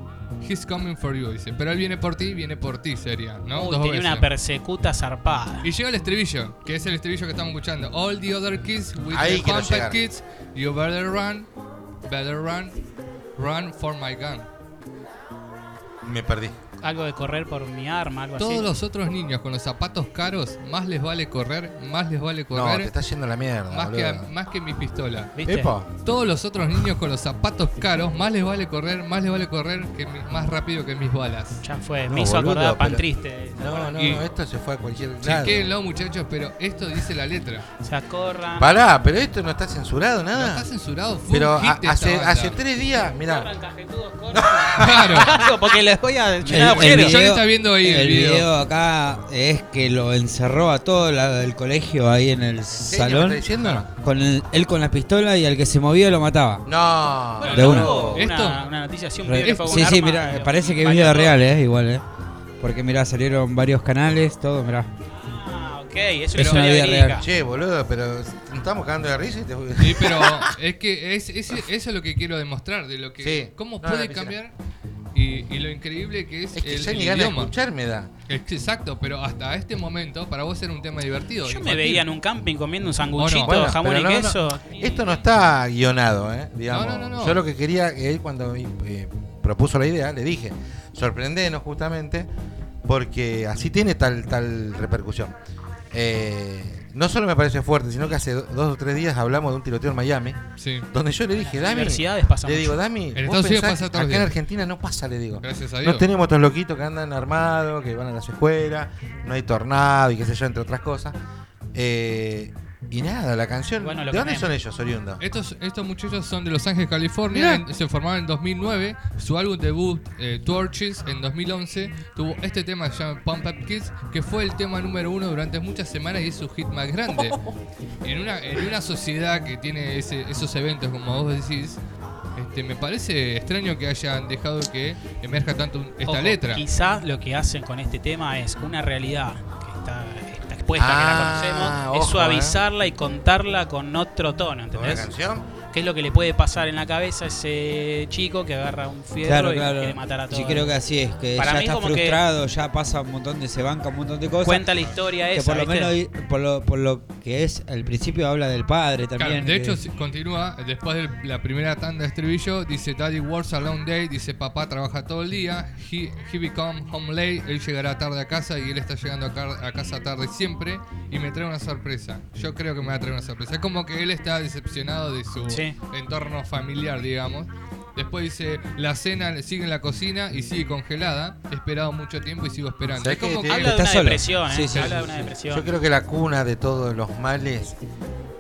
He's coming for you, dice. Pero él viene por ti, viene por ti, sería, ¿no? Uy, Dos tenía veces. una persecuta zarpada. Y llega el estribillo, que es el estribillo que estamos escuchando. All the other kids with Ahí the quiero llegar. kids, you better run, better run, run for my gun. Me perdí. Algo de correr por mi arma, algo Todos así. los otros niños con los zapatos caros, más les vale correr, más les vale No, te correr, está yendo la mierda. más, que, boludo. más que mi pistola. ¿Viste? Epa. Todos los otros niños con los zapatos caros, más les vale correr, más les vale correr que mi- más rápido que mis balas. Ya fue. No, Me hizo boludo, acordar pan pero- triste. No, no, Y- no. Esto se fue a cualquier lado. Chequéenlo, muchachos, pero esto dice la letra. O sea, corran. Pará, pero esto no está censurado, No nada. está censurado, fue Pero un hit a- de esta hace, banda. hace tres días, mirá. Corran, cajetudos, corran. *laughs* *laughs* Claro. Porque les voy a llenar agujero. John está viendo ahí el el video. video acá es que lo encerró a todo la- el colegio ahí en el ¿Me salón. diciendo? Con el- él con la pistola y al que se movía lo mataba. No. Bueno, De no una. hubo una, Esto- una noticia así, un Re- pibe que fue con sí, un sí, mira, parece que es todo. real, eh, igual, eh. Porque mira, salieron varios canales, todo, mira. Ah, ok, eso Es una vida real. Che, boludo, pero nos estamos cagando de risa y te Sí, pero es que es, es- eso es lo que quiero demostrar, de lo que Sí. cómo No, puede la cambiar y, y lo increíble que es, Es que el, ya el ni escuchar me da. Exacto, pero hasta este momento para vos era un tema divertido. Yo me veía en un camping comiendo un sanguchito, Bueno, jamón y no, no, queso. Esto no está guionado, ¿eh? Digamos. No, no, no, no. Yo lo que quería, él cuando eh, propuso la idea, le dije, sorprendenos justamente, porque así tiene tal, tal repercusión. Eh, no solo me parece fuerte, sino que hace do- dos o tres días hablamos de un tiroteo en Miami, Sí, donde yo le dije, Dami, pasa le digo, Dami, En vos pensás pasa acá en días. Argentina no pasa, le digo. gracias a Dios. No tenemos estos loquitos que andan armados, que van a las escuelas, no hay tornado y qué sé yo, entre otras cosas. Eh, y nada, la canción. Bueno, ¿De dónde son ellos, oriundos? Estos, estos muchachos son de Los Ángeles, California. En- se formaron en 2009. Su álbum debut, eh, Torches, en 2011, tuvo este tema que se llama Pump Up Kids, que fue el tema número uno durante muchas semanas y es su hit más grande. *laughs* En una, en una sociedad que tiene ese- esos eventos, como vos decís, este, me parece extraño que hayan dejado que emerja tanto esta Ojo, letra. Quizás lo que hacen con este tema es una realidad expuesta, Ah, que la conocemos, ojo, es suavizarla y contarla con otro tono, ¿Con la ¿entendés? canción? ¿Qué es lo que le puede pasar en la cabeza a ese chico que agarra un fierro Claro, y claro. quiere matar a todos? Sí, creo que así es, que Para ya mí está como que- frustrado, ya pasa un montón de, se banca un montón de cosas. Cuenta la historia que esa, por lo ¿viste? menos por lo, por lo que es al principio habla del padre Claro, también. de hecho, si- continúa, después de la primera tanda de estribillo, dice Daddy works a long day, dice papá trabaja todo el día, he, he become home late, él llegará tarde a casa y él está llegando a, car- a casa tarde siempre y me trae una sorpresa. Yo creo que me va a traer una sorpresa. Es como que él está decepcionado de su Sí. Entorno familiar, digamos. Después dice, la cena sigue en la cocina y sigue congelada. He esperado mucho tiempo y sigo esperando. ¿Sabés Es como que- Habla de una depresión, ¿eh? Sí, sí, Habla de una depresión. Yo creo que la cuna de todos los males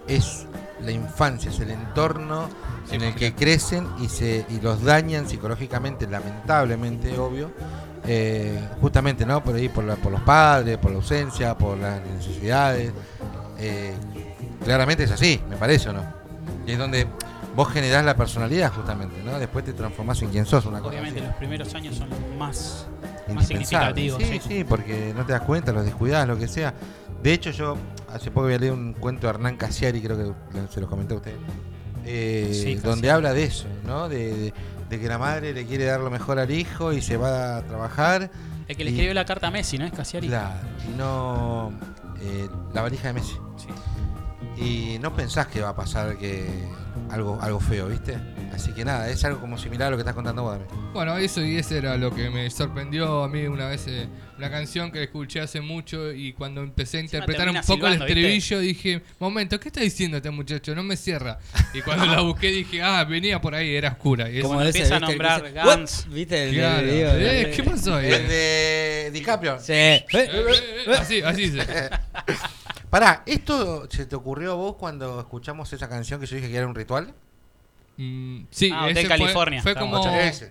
es la infancia, es el entorno Sí, en el que crecen y se y los dañan psicológicamente, lamentablemente, obvio. eh, justamente, ¿no? Por ahí, por, la- por los padres, por la ausencia, por las necesidades. eh, claramente es así, me parece, ¿o no? Y es donde vos generás la personalidad, justamente, ¿no? Después te transformás en quien sos, una cosa Obviamente los primeros años son más, más significativos. Sí, sí, porque no te das cuenta, los descuidas, lo que sea. De hecho, yo hace poco había leído un cuento de Hernán Casiari, creo que lo- se los comenté a ustedes, eh, Sí, donde habla de eso, ¿no? De, de- de que la madre le quiere dar lo mejor al hijo y se va a trabajar. El que le escribió la carta a Messi, ¿no es Casiari? Claro, y no. eh, la valija de Messi. Sí. Y no pensás que va a pasar que algo, algo feo, ¿viste? Así que nada, es algo como similar a lo que estás contando vos. Bueno, eso y ese era lo que me sorprendió a mí una vez, eh, una canción que escuché hace mucho y cuando empecé a interpretar un poco silbando, el estribillo dije, momento, ¿qué está diciendo este muchacho? No me cierra. Y cuando la busqué dije, ah, venía por ahí, era oscura. Y como ese, empieza a nombrar. ¿Viste el, Claro. video? Eh, ¿Qué pasó ahí? El de DiCaprio. Sí. Eh, eh, eh, así, así dice. *laughs* Pará, ¿esto se te ocurrió a vos cuando escuchamos esa canción que yo dije que era un ritual? Mm, sí, Ah, Hotel ese fue- California. Fue, como,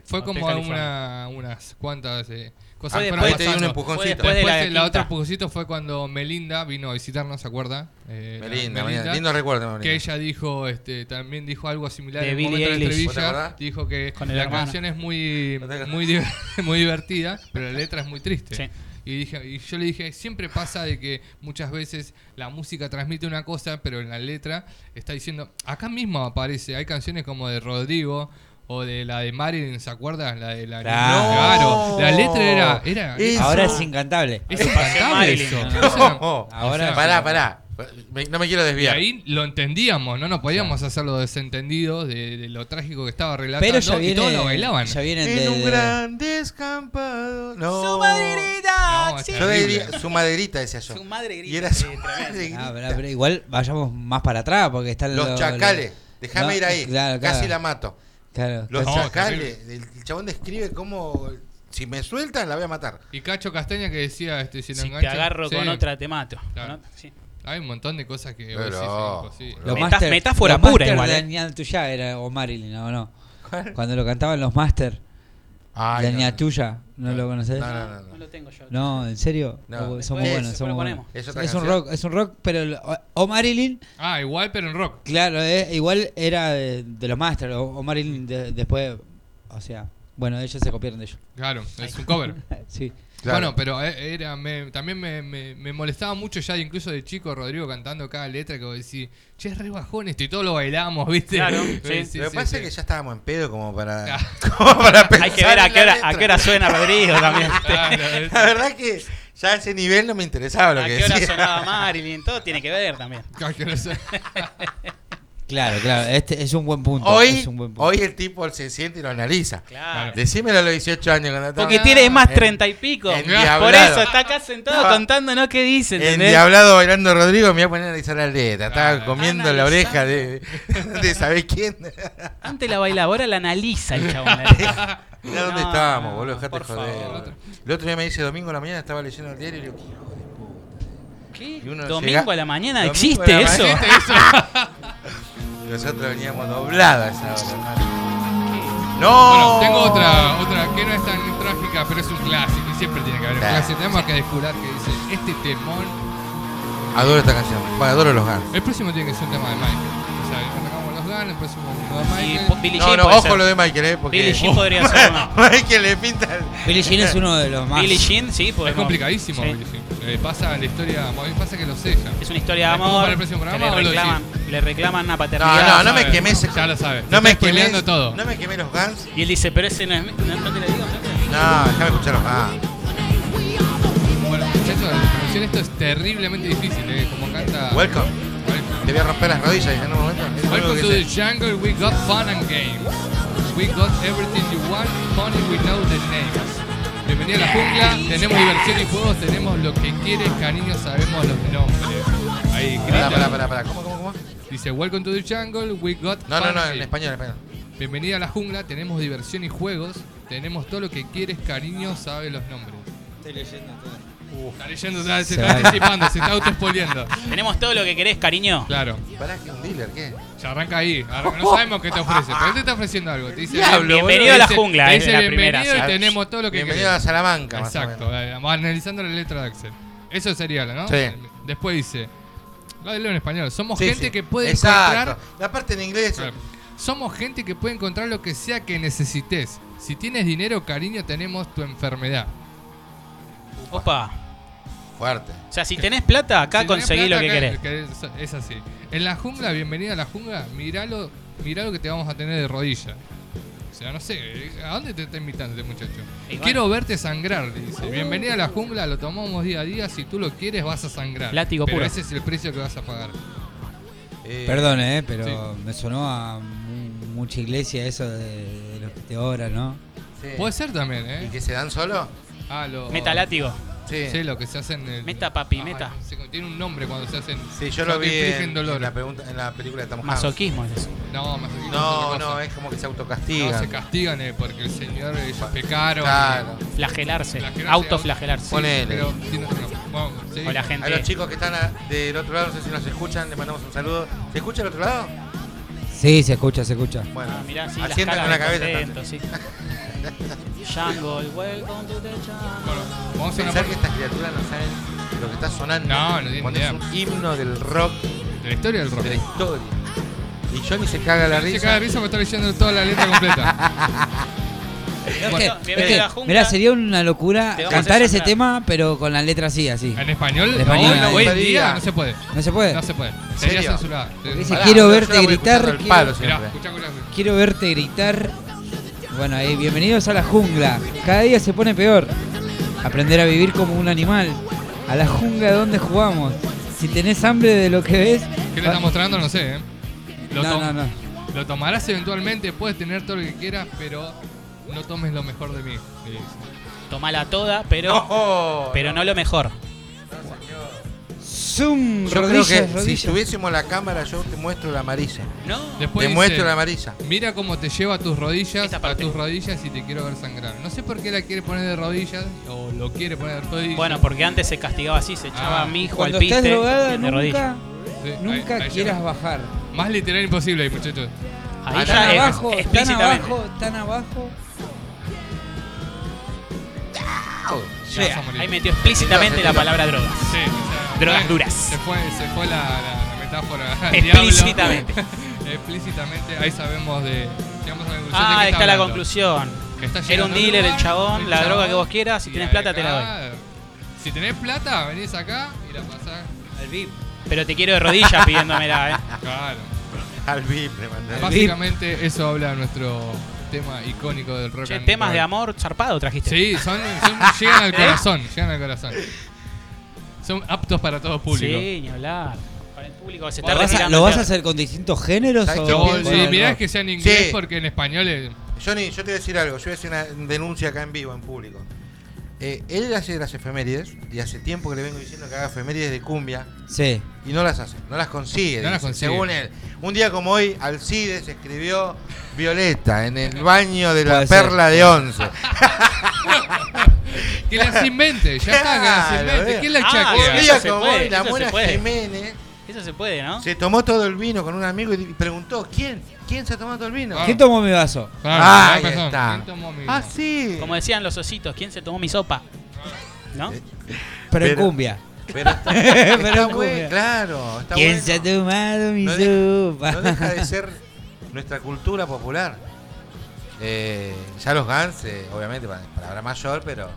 fue como una, unas cuantas eh, Ah, cosas que fueron después- te di un empujoncito. Después de la de la otra empujoncito fue cuando Melinda vino a visitarnos, ¿se acuerda? Eh, Melinda, Melinda. lindo recuerdo. Melinda. que ella dijo, este, también dijo algo similar De en Billie momento de la Eilish. ¿Vos te estribilla. acordás? Dijo que Con la hermano. canción es muy, muy, *laughs* muy divertida, pero la letra es muy triste. Sí. Y, dije, y yo le dije, siempre pasa de que muchas veces la música transmite una cosa, pero en la letra está diciendo, acá mismo aparece, hay canciones como de Rodrigo o de la de Marilyn, ¿se acuerdan? La de la Claro. Claro, la letra era, era Eso. Ahora es incantable. es incantable eso. no, O sea, No, Ahora o sea, pará, pará. Me- no me quiero Y desviar. ahí lo entendíamos, no nos podíamos hacer los desentendidos de, de lo trágico que estaba relatando Pero ya y todos lo bailaban. ya vienen de, En un de- gran descampado. No. ¡Su maderita! No, sí. Yo terrible. diría, su maderita decía yo. Su madre grita. Y era su madre Ah, grita. pero, pero igual vayamos más para atrás porque están Los chacales. Déjame No, ir ahí. claro, Casi claro. la mato. Claro, Los No, chacales. El, chabón describe cómo. Si me sueltan, la voy a matar. Y Cacho Castaña que decía, este, si, lo te agarro Sí, con otra, te mato. Claro. ¿No? Sí. Hay un montón de cosas que Pero, vos decís, imposible. Los Metá- master- metáfora pura master igual, de eh. Daniel Tuya era o Marilyn, ¿o no? Cuando lo cantaban los Master. Ay, la no. niña tuya, ¿no lo conoces? No, no, no. No no. lo tengo yo. No, ¿en serio? No. Son Después- muy buenos, después son lo muy buenos. ponemos. ¿Es otra Es un canción? rock, es un rock, pero el- o, o Marilyn, Ah, igual, pero en rock. claro, eh, igual era de, de los Masters, o, o Marilyn de- después, o sea, bueno, ellos se copiaron de ellos. Claro, es un cover. *laughs* sí. Claro. Bueno, pero eh, era, me- también me, me- me molestaba mucho ya, incluso de chico, Rodrigo cantando cada letra que vos decís, che, es re bajón esto, y todos lo bailamos, ¿viste? Claro, Sí, sí. Lo que sí, pasa sí. es que ya estábamos en pedo como para, Claro. *laughs* como para pensar Hay que ver a qué, hora, a qué hora suena Rodrigo también. Claro, *laughs* es- La verdad que ya a ese nivel no me interesaba lo a que qué hora decía. sonaba Marilyn, todo tiene que ver también. *laughs* Claro, no. Claro, este es un buen punto. Hoy, es un buen punto. hoy el tipo se siente y lo analiza. Claro. Decímelo a los 18 años cuando estaba Porque tiene más treinta y pico. Por eso está acá sentado Estaba contándonos qué dice. Endiablado bailando Rodrigo, me voy a poner a analizar la letra. Estaba comiendo la oreja de, de ¿sabés quién? Antes la bailaba, ahora la analiza el chabón. la letra. Mirá dónde No, estábamos, no, boludo, dejate por joder. favor. boludo. El otro día me dice domingo a la mañana, estaba leyendo el diario y le digo, "¿Qué hijo de puta?". ¿Qué? Y uno Domingo llega- a la mañana, Domingo ¿existe la eso? mañana. *laughs* Nosotros veníamos doblados a esa hora, hermano. ¡No! Bueno, tengo otra, otra que no es tan trágica, pero es un clásico, y siempre tiene que haber un Claro. clásico. Tenemos que descubrir que dice, este temón, Adoro esta canción. Bueno, adoro los Guns. el próximo tiene que ser un tema de Michael. O sea, Guns, el próximo uno de Billie No, Jean no, puede ojo ser. lo de Michael, ¿eh? Porque Billie Jean podría *laughs* ser uno. Michael le pinta el... Billie Jean es uno de los más. Billie Jean, sí, es podemos- complicadísimo, sí. Billie Jean. Eh, pasa la historia, pasa que lo sella. Es una historia de ¿Después amor. para el próximo que programa o le, lo reclaman, le reclaman una No, paternidad. no, no me sabe. quemes. Ya lo sabes. No me quemes. todo. No me quemé los Guns. Y él dice, pero ese no es. No, no te lo digo, ¿no? No, déjame escuchar los Guns. Bueno, muchachos, la traducción esto es terriblemente difícil, ¿eh? Como canta. Welcome. Welcome. Te voy a romper las rodillas en un momento. Welcome to the jungle, we got fun and games. We got everything you want, money, we know the names. Bienvenida a la jungla, tenemos diversión y juegos, tenemos lo que quieres, cariño, sabemos los nombres. Ahí, grita. pará, pará, pará. ¿Cómo, cómo, cómo? Dice, Welcome to the jungle, we got No, no, no, and en games". español, en español. Bienvenida a la jungla, tenemos diversión y juegos, tenemos todo lo que quieres, cariño, sabe los nombres. Estoy leyendo todo. Está leyendo, se Se está anticipando, se está autoespoleando. Tenemos todo lo que querés, cariño. Claro. Pará, que un dealer, ¿qué? Ya arranca ahí. arranca- no sabemos qué te ofrece, pero él te está ofreciendo algo. Te dice, Diablo, Bienvenido boludo. a la dice- jungla, te es dice la bienvenido primera. y tenemos todo lo que Bienvenido a querés. Salamanca, más o Exacto, menos. eh, vamos analizando la letra de Axel. Eso sería, ¿no? Sí. Después dice, lo leo en español, somos Sí, gente sí. que puede Exacto. encontrar... La parte en inglés. Claro. Somos gente que puede encontrar lo que sea que necesites. Si tienes dinero, cariño, tenemos tu enfermedad. Opa. Fuerte. O sea, si tenés plata, acá Si conseguí lo que acá- querés. que es, así. En la jungla, bienvenida a la jungla, miralo, mirá lo que te vamos a tener de rodilla. O sea, no sé, ¿a dónde te está invitando este muchacho? Y. Quiero verte sangrar, dice. Bienvenida a la jungla, lo tomamos día a día, si tú lo quieres vas a sangrar. Látigo Pero puro. ese es el precio que vas a pagar. Eh, Perdón, eh, pero Sí. me sonó a mu- mucha iglesia eso de, de los que te oran, ¿no? sí. Puede ser también, ¿Y ¿eh? que se dan solo? Ah, lo... Meta látigo. Sí. Sí, lo que se hacen en el... Meta, papi, Ay, meta. no sé, tiene un nombre cuando se hacen... Sí, yo lo vi en, dolor. en la, pregunta, en la película de Tom. Masoquismo es eso. No, bien, No, otra no, cosa. es como que se No, autocastigan. se castigan eh, porque el Señor ellos pecaron. Claro. Flagelarse. Flagelarse, Autoflagelarse. Sí, Ponele. pero tiene otro nombre. Bueno, sí. O la A los chicos que están a- del otro lado, no sé si nos escuchan, les mandamos un saludo. ¿Se escucha del otro lado? Sí, se escucha, se escucha. Bueno, Ah, mirá, sí, asientan con la cabeza. contento, sí. *laughs* Jungle, welcome to the jungle. Bueno, vamos a una Pensar que estas criaturas no saben lo que está sonando. No, no tienen Cuando es un himno del rock de la historia del rock. de la historia. Y Johnny se caga la Se risa. caga de risa porque está leyendo toda la letra completa. *laughs* Es que, es que, a la jungla. mirá, sería una locura Te vamos a cantar ese tema, pero con la letra así, así. En español, En español, no, ahí. hoy en día no se puede. ¿No se puede? No se puede. Sería censurada. dice Pará, quiero yo verte gritar, escuchando al quiero- palo Mirá, siempre. escuchá, escuchá. Quiero verte gritar. Bueno, ahí, bienvenidos a la jungla. Cada día se pone peor. Aprender a vivir como un animal. A la jungla donde jugamos. Si tenés hambre de lo que ves. ¿Qué le está mostrando? No sé, ¿eh? Lo, No, no, no. lo tomarás eventualmente, puedes tener todo lo que quieras, pero no tomes lo mejor de mí. dice. Tomala toda, pero, No, pero no lo mejor. Zoom, Yo creo rodillas, que si rodillas. tuviésemos la cámara, yo te muestro la amarilla. No. Después te muestro la amarilla. Mira cómo te lleva a tus rodillas, a tus rodillas y te quiero ver sangrar. No sé por qué la quiere poner de rodillas o lo quiere poner de rodillas. Bueno, porque antes se castigaba así, se echaba Ah. a mi hijo al piste estás drogada, de rodillas. nunca, Sí, ahí- nunca ahí quieras ya- bajar. Más literal imposible ahí, muchachos. Ahí Ah, ya Tan es- abajo, explícitamente. abajo, tan abajo. Y vas a morir. Ahí metió explícitamente la palabra drogas. Sí, o sea, Drogas fue- duras. Se fue, se fue la, la- la metáfora. Explícitamente. *laughs* Explícitamente. Ahí sabemos de. La Ah, ahí está la conclusión. Era un dealer el chabón, la chabón, droga que vos quieras, si y tenés plata te la doy. Si tenés plata, venís acá y la pasás. Al VIP. Pero te quiero de rodillas pidiéndomela, eh. Claro. Al VIP le mandé. Básicamente eso habla nuestro tema icónico del rock. Che, and temas roll. de amor zarpado trajiste. Sí, son, son- llegan al *laughs* ¿Eh? corazón, llegan al corazón. Son aptos para todo público. Sí, ni hablar. Para el público se ¿Lo está vas, a, retirando. ¿Lo vas a hacer con distintos géneros? ¿Sabes o sí, mirá que sea en inglés Sí. porque en español es... Johnny, yo te voy a decir algo. Yo voy a hacer una denuncia acá en vivo, en público. Eh, él hace las efemérides y hace tiempo que le vengo diciendo que haga efemérides de cumbia Sí. y no las hace, no las consigue. No las consigue. Según él. Un día como hoy, Alcides escribió Violeta en el *laughs* baño de la Puede ser. perla de once. *laughs* Que las invente, ya está, que las Claro, invente. eh. ¿Quién la Ah, chaquea? Un día se como puede, hoy, la eso se buena puede. Jiménez Eso se puede, ¿no? se tomó todo el vino con un amigo y preguntó, ¿quién? ¿Quién se tomó todo el vino? ¿Quién tomó mi vaso? Claro, Ah, ahí está. ¿Quién tomó mi- Ah, sí. Como decían los ositos, ¿quién se tomó mi sopa? ¿No? Eh, Pero, en cumbia. Pero está, *laughs* Pero está en buen- cumbia. claro, está ¿Quién bueno. se ha tomado mi No deja- sopa? No deja de *laughs* ser nuestra cultura popular. Eh, ya los Guns, eh, obviamente, para palabra mayor, pero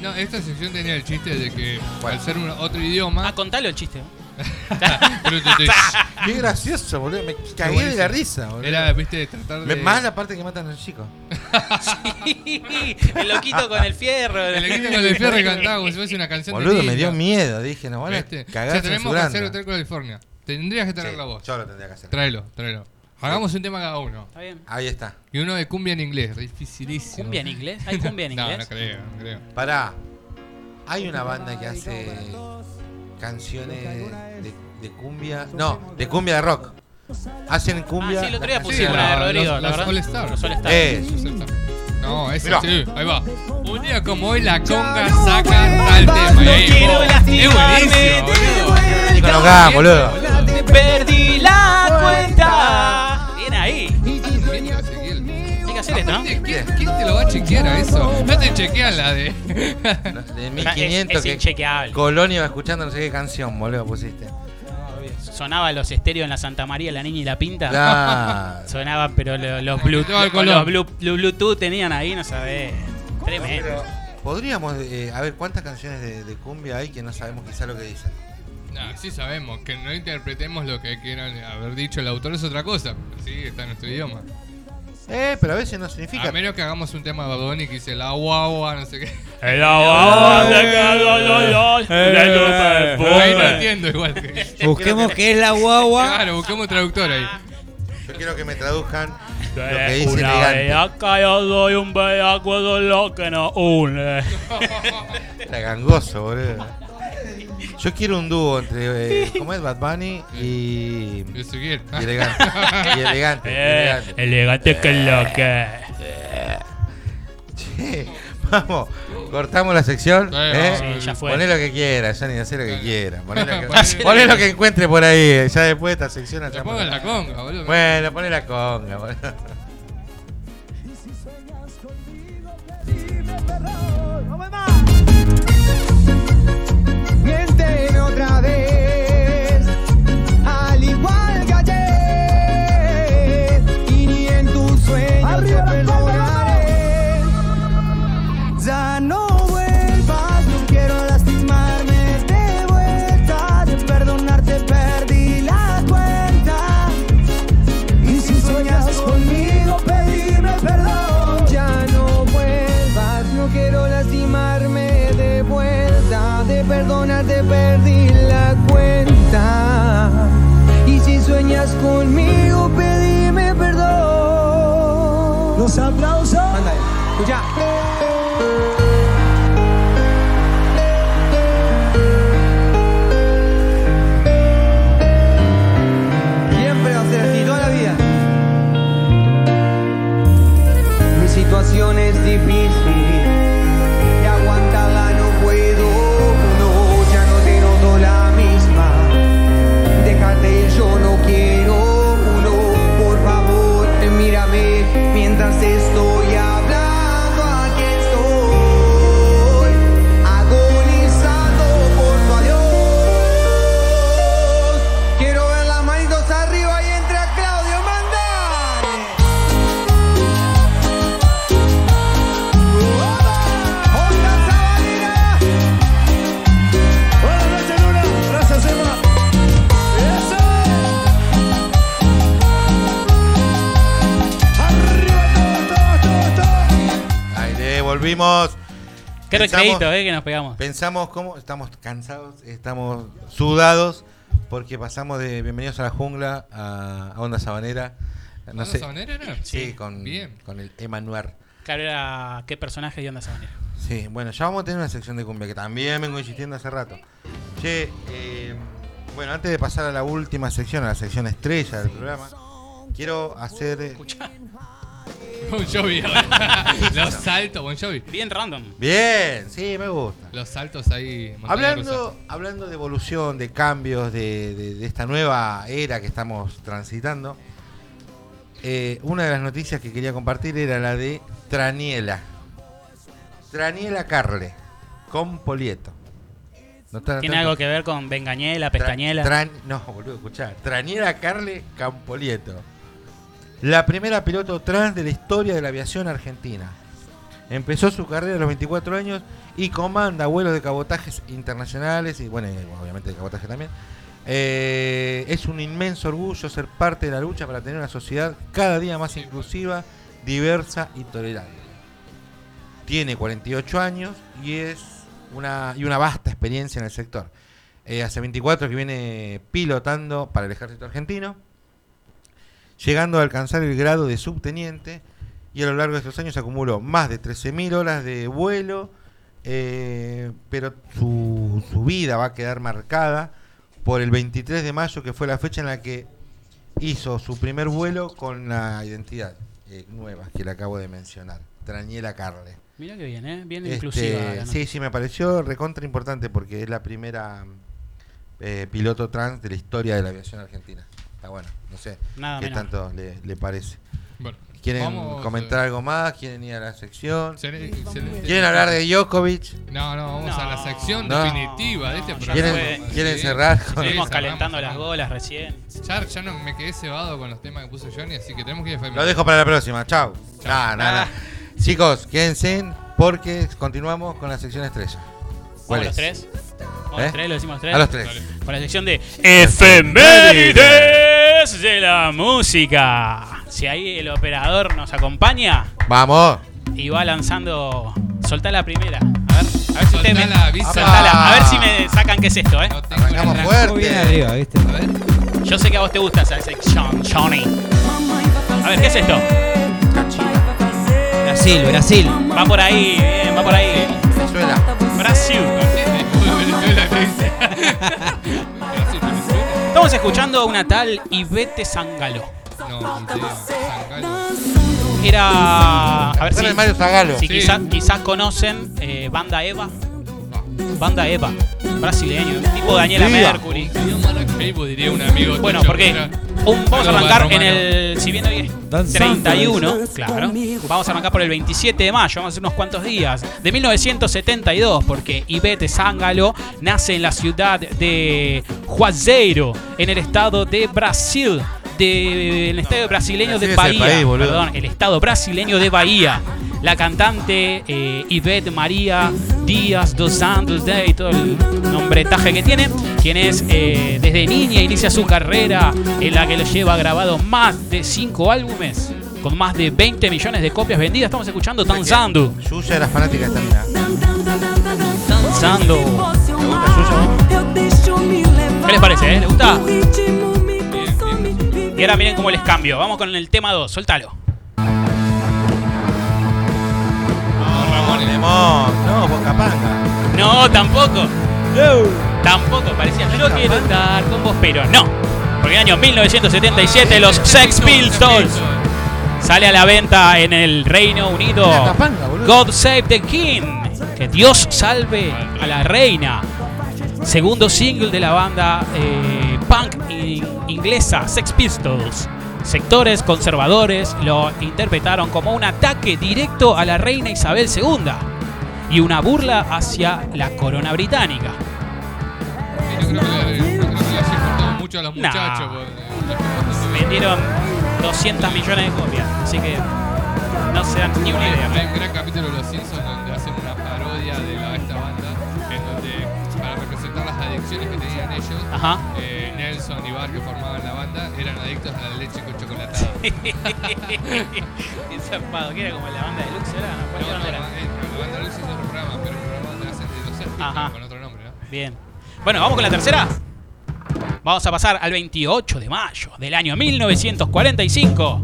No, esta sección tenía el chiste de que ¿Cuál? al ser un- otro idioma... Ah, contalo el chiste. *laughs* *laughs* Qué gracioso, boludo. Me cagué de la risa, boludo. Era, viste, tratar Me- de... Más la parte que matan al chico. *laughs* el loquito con el fierro. El equipo con el fierro cantaba como si fuese una canción de Boludo, me dio miedo. Dije, no van a ¿Viste? O cagar sea, tenemos que hacer. Hotel California. Tendrías que tener Sí, la voz. Yo lo tendría que hacer. Tráelo, tráelo. Hagamos un tema cada uno. Está bien. Ahí está. Y uno de cumbia en inglés, dificilísimo. ¿Cumbia en inglés? ¿Hay cumbia en No, inglés? no creo, no creo. Pará. Hay una banda que hace canciones de, de cumbia. No, de cumbia de rock. Hacen cumbia. Ah, sí, el otro día pusimos una de Rodrigo, los, la los verdad. All Stars. Los All. Eh, No, ese Mirá. sí, ahí va. Un día como hoy la conga saca tal tema. Y ahí, quiero es lastimarme buenísimo, de boludo. Nico Nogán, boludo. Te perdí la cuenta. Que hacer esto, ¿no? Aparte, ¿quién, quién te lo va a chequear a eso? No te chequean la de. *laughs* De Es, 1500 es que inchequeable. Colonia iba escuchando no sé qué canción, boludo, pusiste. Sonaba los estéreos en la Santa María, la niña y la pinta. Claro. *laughs* Sonaban, pero lo- los, Bluetooth, estaba el con Colón. los Blu- Blu- Bluetooth tenían ahí, no sabés. Tremendo. Podríamos, eh, a ver, ¿cuántas canciones de, de cumbia hay que no sabemos quizá lo que dicen? No, sí sabemos, que no interpretemos lo que quieran haber dicho el autor es otra cosa, pero sí, está en nuestro idioma. Eh, pero a veces no significa. A menos que hagamos un tema de Bad Bunny que dice la guagua, no sé qué. El *laughs* agua Ahí no entiendo igual. que- *laughs* Busquemos qué es la guagua. Claro, busquemos un traductor ahí. Yo quiero que me traduzcan lo que dice Una bellaca, yo soy un bellaco, eso es lo que nos une. *laughs* Era gangoso, boludo. Yo quiero un dúo entre, eh, ¿cómo es? Bad Bunny y, y elegante. *laughs* Y elegante. Eh, elegante. elegante que lo que. Che, vamos, cortamos la sección. Sí, ¿eh? sí, ya fue. Poné lo que quiera, Johnny, hacé lo *laughs* que quiera. Poné lo que, Poné- poné lo que encuentre por ahí. Ya después de esta sección hacemos- pongo la conga, boludo. Bueno, poné la conga, boludo. Miénteme otra De perdonarte perdí la cuenta. Y si sueñas conmigo, pedime perdón. Los aplausos. Anda, escucha. Qué Pensamos- recreíto, eh, que nos pegamos. Pensamos cómo estamos cansados, estamos sudados porque pasamos de Bienvenidos a la Jungla a, a Onda Sabanera. No ¿Onda sé. Sabanera era? Sí, Sí, con, bien. con el Emanuel. Claro, era qué personaje de Onda Sabanera. Sí, bueno, ya vamos a tener una sección de cumbia que también vengo insistiendo hace rato. Che, eh, bueno, antes de pasar a la última sección, a la sección estrella del programa, quiero hacer. *laughs* Bon Jovi. ahora. *laughs* Los saltos, Bon Jovi. Bien random. Bien, sí, me gusta. Los saltos ahí. Hablando, hablando de evolución, de cambios, de, de- de esta nueva era que estamos transitando, eh, una de las noticias que quería compartir era la de Traniela. Traniela Carle, con Polieto. ¿No está- Tiene algo que ver con Bengañela, Tra- Pestañela. Tran- no, boludo, escuchá. Traniela Carle Campolieto. La primera piloto trans de la historia de la aviación argentina. Empezó su carrera a los 24 años y comanda vuelos de cabotajes internacionales y, bueno, obviamente de cabotaje también. Eh, es un inmenso orgullo ser parte de la lucha para tener una sociedad cada día más inclusiva, diversa y tolerante. Tiene 48 años y es una, y una vasta experiencia en el sector. Eh, hace 24 que viene pilotando para el ejército argentino, llegando a alcanzar el grado de subteniente y a lo largo de estos años acumuló más de 13.000 horas de vuelo, eh, pero su, su vida va a quedar marcada por el 23 de mayo, que fue la fecha en la que hizo su primer vuelo con la identidad eh, nueva que le acabo de mencionar, Traniela Carle. Mira que bien, ¿eh? Bien Este, inclusiva. sí, sí, me pareció recontra importante porque es la primera eh, piloto trans de la historia de la aviación argentina. Está bueno, no sé Nada qué menos. tanto le, le parece. Bueno, ¿Quieren vamos, comentar eh, algo más? ¿Quieren ir a la sección? excelente- excelente. ¿Quieren hablar de Djokovic? No, no, vamos a la sección no, definitiva de este programa. ¿Quieren. ¿quieren Sí. cerrar con Sí, Estuvimos cerramos, calentando las golas recién. Ya, ya no me quedé cebado con los temas que puso Johnny, así que tenemos que ir a Lo dejo para la próxima. Chao. Nada, nada. Chicos, quédense porque continuamos con la sección estrella. ¿Cuál ¿Vamos los es? tres? ¿Vamos ¿Eh? los tres? ¿Lo decimos los tres? A los tres. Con la sección de Efemérides de la música. Si ahí el operador nos acompaña Vamos. y va lanzando. Soltá la primera. A ver, a ver si ustedes me. Soltala. A ver si me sacan qué es esto, eh. No tengo Arrancamos fuerte. Bien arriba, ¿viste? A ver. Yo sé que a vos te gusta esa sección, Johnny. A ver, ¿qué es esto? Brasil, Brasil. Va por ahí, bien, va por ahí. Venezuela. Brasil. *laughs* Venezuela Estamos escuchando una tal Ivete Sangalo. No. Era. A ver si, Mario Zagalo. si Sí. quizás, quizás conocen eh, Banda Eva. Banda Eva, brasileño, tipo Daniela Viva. Mercury. Yo Maracaibo diría un amigo Bueno, tuyo, porque un, vamos a Algo arrancar en romano. el. Si bien hoy es Danzando. 31, claro. Vamos a arrancar por el 27 de mayo, vamos a hacer unos cuantos días. De 1972, porque Ivete Sangalo nace en la ciudad de Juazeiro, en el estado de Brasil. De, en el estado brasileño Brasil de el Bahía. país, boludo. perdón, el estado brasileño de Bahía. La cantante eh, Ivette María Díaz dos Santos de y todo el nombretaje que tiene, quien es eh, desde niña inicia su carrera en la que lo lleva grabado más de 5 álbumes con más de 20 millones de copias vendidas. Estamos escuchando Danzando. Yuya era fanática de esta mina. Danzando. ¿Te gusta Yuya? ¿Qué les parece? eh? ¿Les gusta? Y ahora miren cómo les cambio. Vamos con el tema 2. Soltalo. No, Ramón, Lemón. No, Boca Panga. No, tampoco. Tampoco parecía. Yo quiero estar con vos, pero no. Porque en el año 1977 los Sex Pistols sale a la venta en el Reino Unido. Capanga, boludo. God Save the King. Que Dios salve a la reina. Segundo single de la banda eh, punk in- inglesa Sex Pistols. Sectores conservadores lo interpretaron como un ataque directo a la reina Isabel II y una burla hacia la corona británica. Yo creo que le- mucho a los Nah. porque. Vendieron 200 millones de copias, así que no se dan ni una Hay, hay idea. un gran capítulo de Los Simpsons donde canciones que tenían ellos, Ajá. eh, Nelson y Bar que formaban la banda, eran adictos a la leche con chocolatada. *laughs* Qué zarpado, que era como la banda de Lux, ¿era? No, ¿Cuál No, no, era? eh, la banda Luz es otro programa, pero un programa donde hacen de los Ajá. con otro nombre, ¿no? Bien. Bueno, vamos con la tercera. Vamos a pasar al 28 de mayo del año 1945.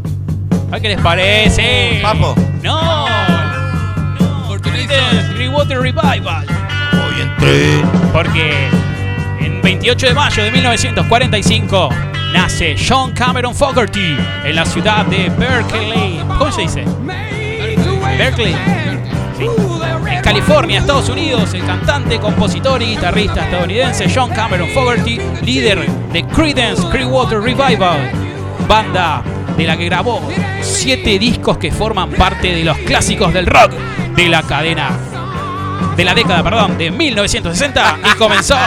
A ver qué les parece. Papo. No. No. Fortunato. Creedence Clearwater Revival. Hoy entré. Porque 28 de mayo de 1945 nace John Cameron Fogerty en la ciudad de Berkeley. ¿Cómo se dice? Berkeley. En California, Estados Unidos, el cantante, compositor y guitarrista estadounidense John Cameron Fogerty, líder de Creedence Clearwater Revival, banda de la que grabó siete discos que forman parte de los clásicos del rock de la cadena de la década, perdón, de 1960 y comenzó *laughs*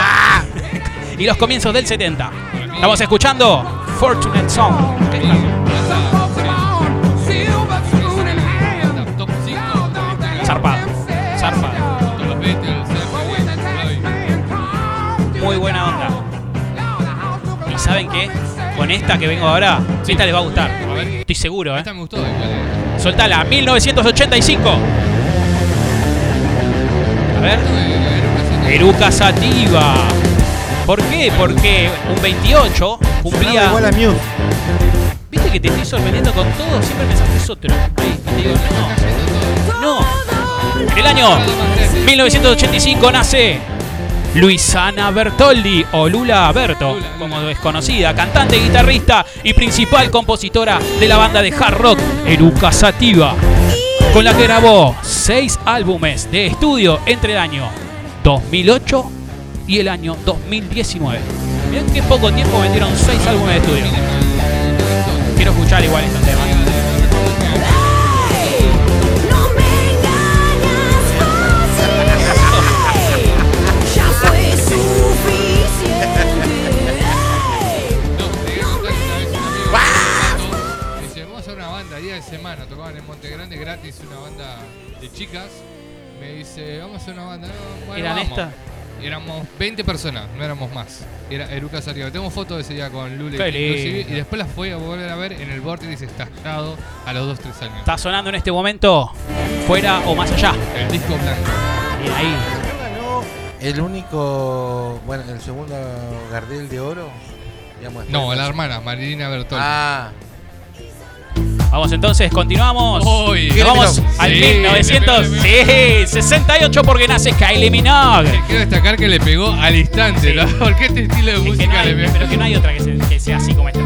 y los comienzos del 70. Estamos escuchando Fortunate Song. ¿Qué es eso? Top 5 Zarpado, zarpado. Muy buena onda. ¿Y saben qué? Con esta que vengo ahora, esta les va a gustar. Estoy seguro, ¿eh? Esta me gustó. ¿cuál es? Soltala, 1985. A ver. Eh, Eruca Sativa. ¿Por qué? Porque un 28 Sonaba cumplía. igual a Muse. Viste que te estoy sorprendiendo con todo, siempre pensás que es otro. Ahí, y te digo, no. No. En el año 1985 nace Luisana Bertoldi o Lula Berto, como es conocida, cantante, guitarrista y principal compositora de la banda de hard rock Eruca Sativa, con la que grabó seis álbumes de estudio entre el año 2008 y el año 2019. Mirá qué poco tiempo vendieron seis álbumes de estudio. Quiero escuchar igual este tema. No me engañas fácil. Ya fue suficiente. No, te voy a contar que una vez un amigo me dice, vamos a hacer una banda día de semana, tocaban en Monte Grande gratis una banda de chicas. Me dice, vamos a hacer una banda. No, bueno, ¿Eran vamos. estas? Éramos 20 personas, no éramos más. Era Eruca Sativa. Tengo fotos de ese día con Lule inclusive, y después las fui a volver a ver en el vórtice estallado a los 2-3 años. Está sonando en este momento, fuera o más allá. El disco blanco. Bien ahí. el único, bueno, el segundo Gardel de oro. Digamos, No, la hermana, Marilina Bertoldi. Ah, Vamos entonces, continuamos. Uy. Vamos al sí, 1900. le pegó, Sí, 68 porque nace Kylie Minogue. Quiero destacar que le pegó al instante, Sí. ¿no? *laughs* Porque este estilo de Es música no hay- le pegó. pero que no hay otra que, se- que sea así como esta.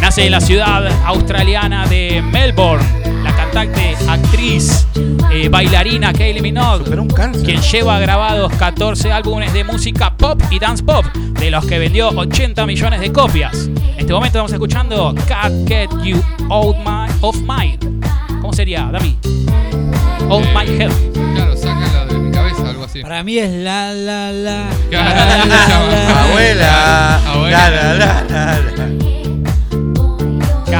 Nace en la ciudad australiana de Melbourne, cantante, actriz, eh, bailarina Kylie Minogue. quien lleva grabados 14 álbumes de música pop y dance pop, de los que vendió 80 millones de copias. En este momento estamos escuchando Can't Get You Out my, Off My. ¿Cómo sería, Dami? Off Eh, My Head. Claro, sácala de mi cabeza, algo así. Para mí es la la la. *laughs* Claro, la, la, llama. la. Abuela. Abuela. La, la, la, la, la.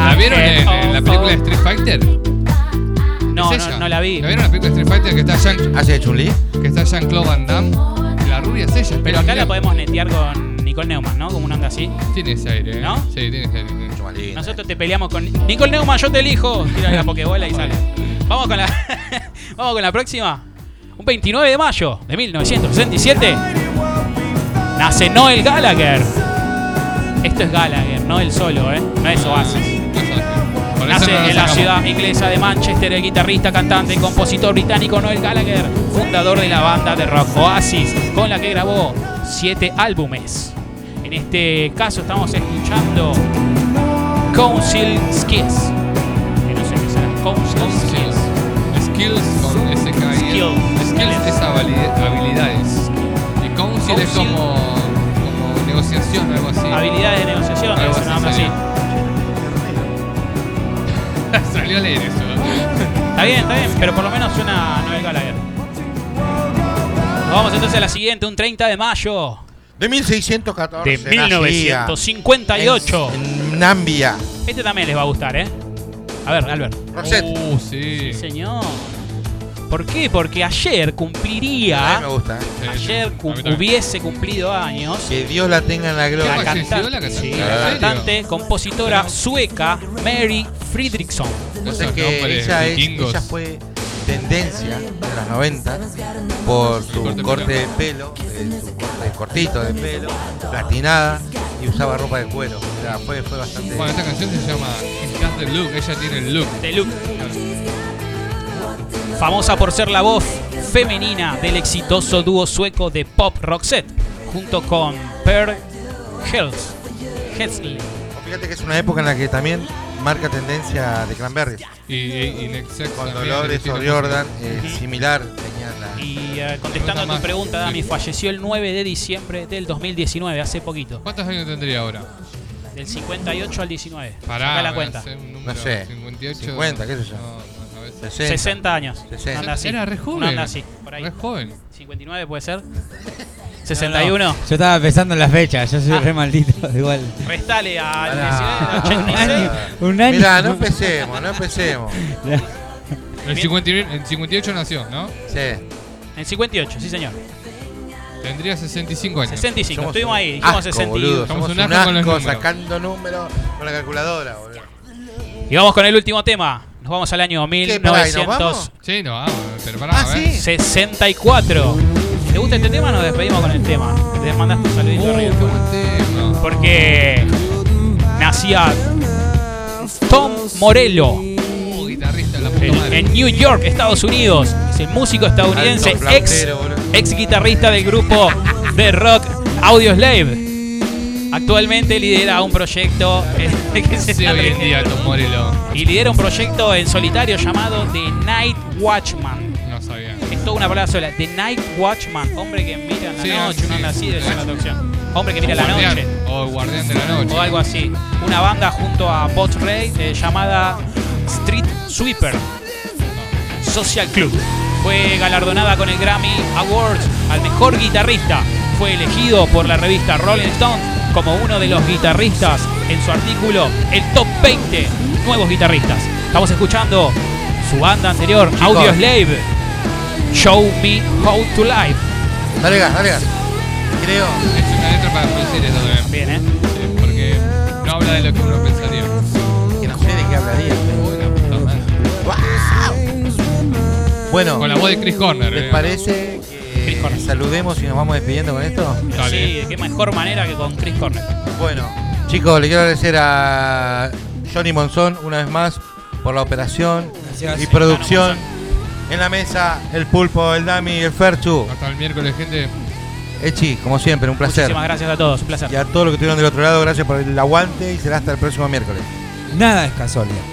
¿La vieron en, en la película de Street Fighter? No, Es no, ella. no la vi. ¿La vieron la película de Street Fighter que está Jean, ¿Hace de Chun-Li? que está Jean-Claude Van Damme? La rubia es ella. Pero acá la podemos netear con Nicole Neumann, ¿no? Como una onda así. Tiene ese aire, ¿eh? ¿No? Sí, tiene ese aire. Mucho más linda. Nosotros te peleamos con Nicole Neumann, yo te elijo. Tira la pokebola y sale. Vamos con la, *laughs* vamos con la próxima. Un 29 de mayo de 1967 nace Noel Gallagher. Esto es Gallagher, no el solo, ¿eh? No es Oasis. No eso Nace no en la ciudad inglesa de Manchester el guitarrista, cantante y compositor británico Noel Gallagher, fundador de la banda de rock Oasis, con la que grabó siete álbumes. En este caso estamos escuchando Council Skills. Que no sé qué será. Council Skills. Skills con SKI. Skills. Skills es habili- habilidades. Y council es como, como negociación, algo así. Habilidades de negociación, Algo así *laughs* Salió a leer eso. Está bien, está bien, pero por lo menos suena a Noel Gallagher. Vamos entonces a la siguiente, un 30 de mayo De 1614. de nacía 1958. En, en Nambia. Este también les va a gustar, ¿eh? A ver, Albert. Rosette. Uh, sí. Sí, señor. ¿Por qué? Porque ayer A mí cumpliría. me gusta. ¿eh? Sí, Ayer sí, cum- hubiese cumplido años. Que Dios la tenga en la gloria. ¿Qué canta- falleció la cantante? sí, ¿En la cantante, compositora sueca Mary Friedrichson. No sé que ella, es- ella fue tendencia de los 90 por su corte de corte pelo. de pelo, eh, su corte cortito de pelo, platinada y usaba ropa de cuero. O sea, fue, fue bastante. Bueno, esta canción se llama It's Got the Look. Ella tiene el look. Famosa por ser la voz femenina del exitoso dúo sueco de pop Roxette, junto con Per Hels. Helsley. Fíjate que es una época en la que también marca tendencia de Cranberries. Y, y, y Con Dolores O'Riordan, eh, Ujú. similar, tenían la. Y eh, contestando a tu pregunta, Dami, Sí. falleció el 9 de diciembre del 2019, hace poquito. ¿Cuántos años tendría ahora? Del 58 al 19. Pará, Saca la cuenta. hace un número, No sé, 58. 50, qué sé yo. No, 60. 60 años. 60. Anda así. Era re joven. Anda así, por ahí. Re joven. 59 puede ser. *laughs* 61. Yo estaba pensando en la fecha, yo soy Ah. re maldito, *laughs* igual. Restale al Pará. 19, 86. Un año. Mirá, no empecemos, no empecemos. *laughs* En, 59 en 58 nació, ¿no? Sí. En 58, sí señor. Tendría 65 años. 65, Somos estuvimos un ahí, dijimos asco, 61. boludo. Somos un un asco con los asco sacando números con la calculadora, boludo. Y vamos con el último tema. Nos vamos al año ¿Qué, pará, y nos vamos? 1964. Sí, no, vamos, pero pará, Ah, a ver. sí. ¿Te gusta este tema? Nos despedimos con el tema. Te mandaste un saludito Uh, qué arriba. buen tema. Porque nacía Tom Morello Uh, guitarrista de la puta en, madre. en New York, Estados Unidos. Es el músico estadounidense, Alto ex, flautero, boludo. ex guitarrista del grupo de rock Audioslave. Actualmente lidera un proyecto *laughs* que se Sí, hoy en día, y lidera un proyecto en solitario llamado The Night Watchman. No sabía. Es toda una palabra sola. The Night Watchman. Hombre que mira la Sí, noche, sí, una así de la traducción. Hombre que mira la Guardián, noche. O guardián de la noche. O algo así. Una banda junto a Bot Ray eh, llamada Street Sweeper Social Club. Fue galardonada con el Grammy Awards al mejor guitarrista. Fue elegido por la revista Rolling Stone como uno de los guitarristas en su artículo El Top 20 Nuevos Guitarristas. Estamos escuchando su banda anterior, Audioslave. Show Me How to Live. Dale gas, dale gas. Creo. Es una letra para producir esto también. Bien, ¿eh? Sí, porque no habla de lo que uno pensaría. Que no sé de qué hablaría. Uy, la puta madre. Bueno, Con la voz de Chris Corner. ¿les eh. parece Chris Corner. saludemos y nos vamos despidiendo con esto? Dale. Sí, de qué mejor manera que con Chris Corner. Bueno, chicos, le quiero agradecer a Johnny Monzón una vez más por la operación Gracias. y producción. En la mesa, el pulpo, el Dami, el Ferchu. Hasta el miércoles, gente. Echi, como siempre, un placer. Muchísimas gracias a todos, un placer. Y a todos los que estuvieron del otro lado, gracias por el aguante y será hasta el próximo miércoles. Nada es casualidad.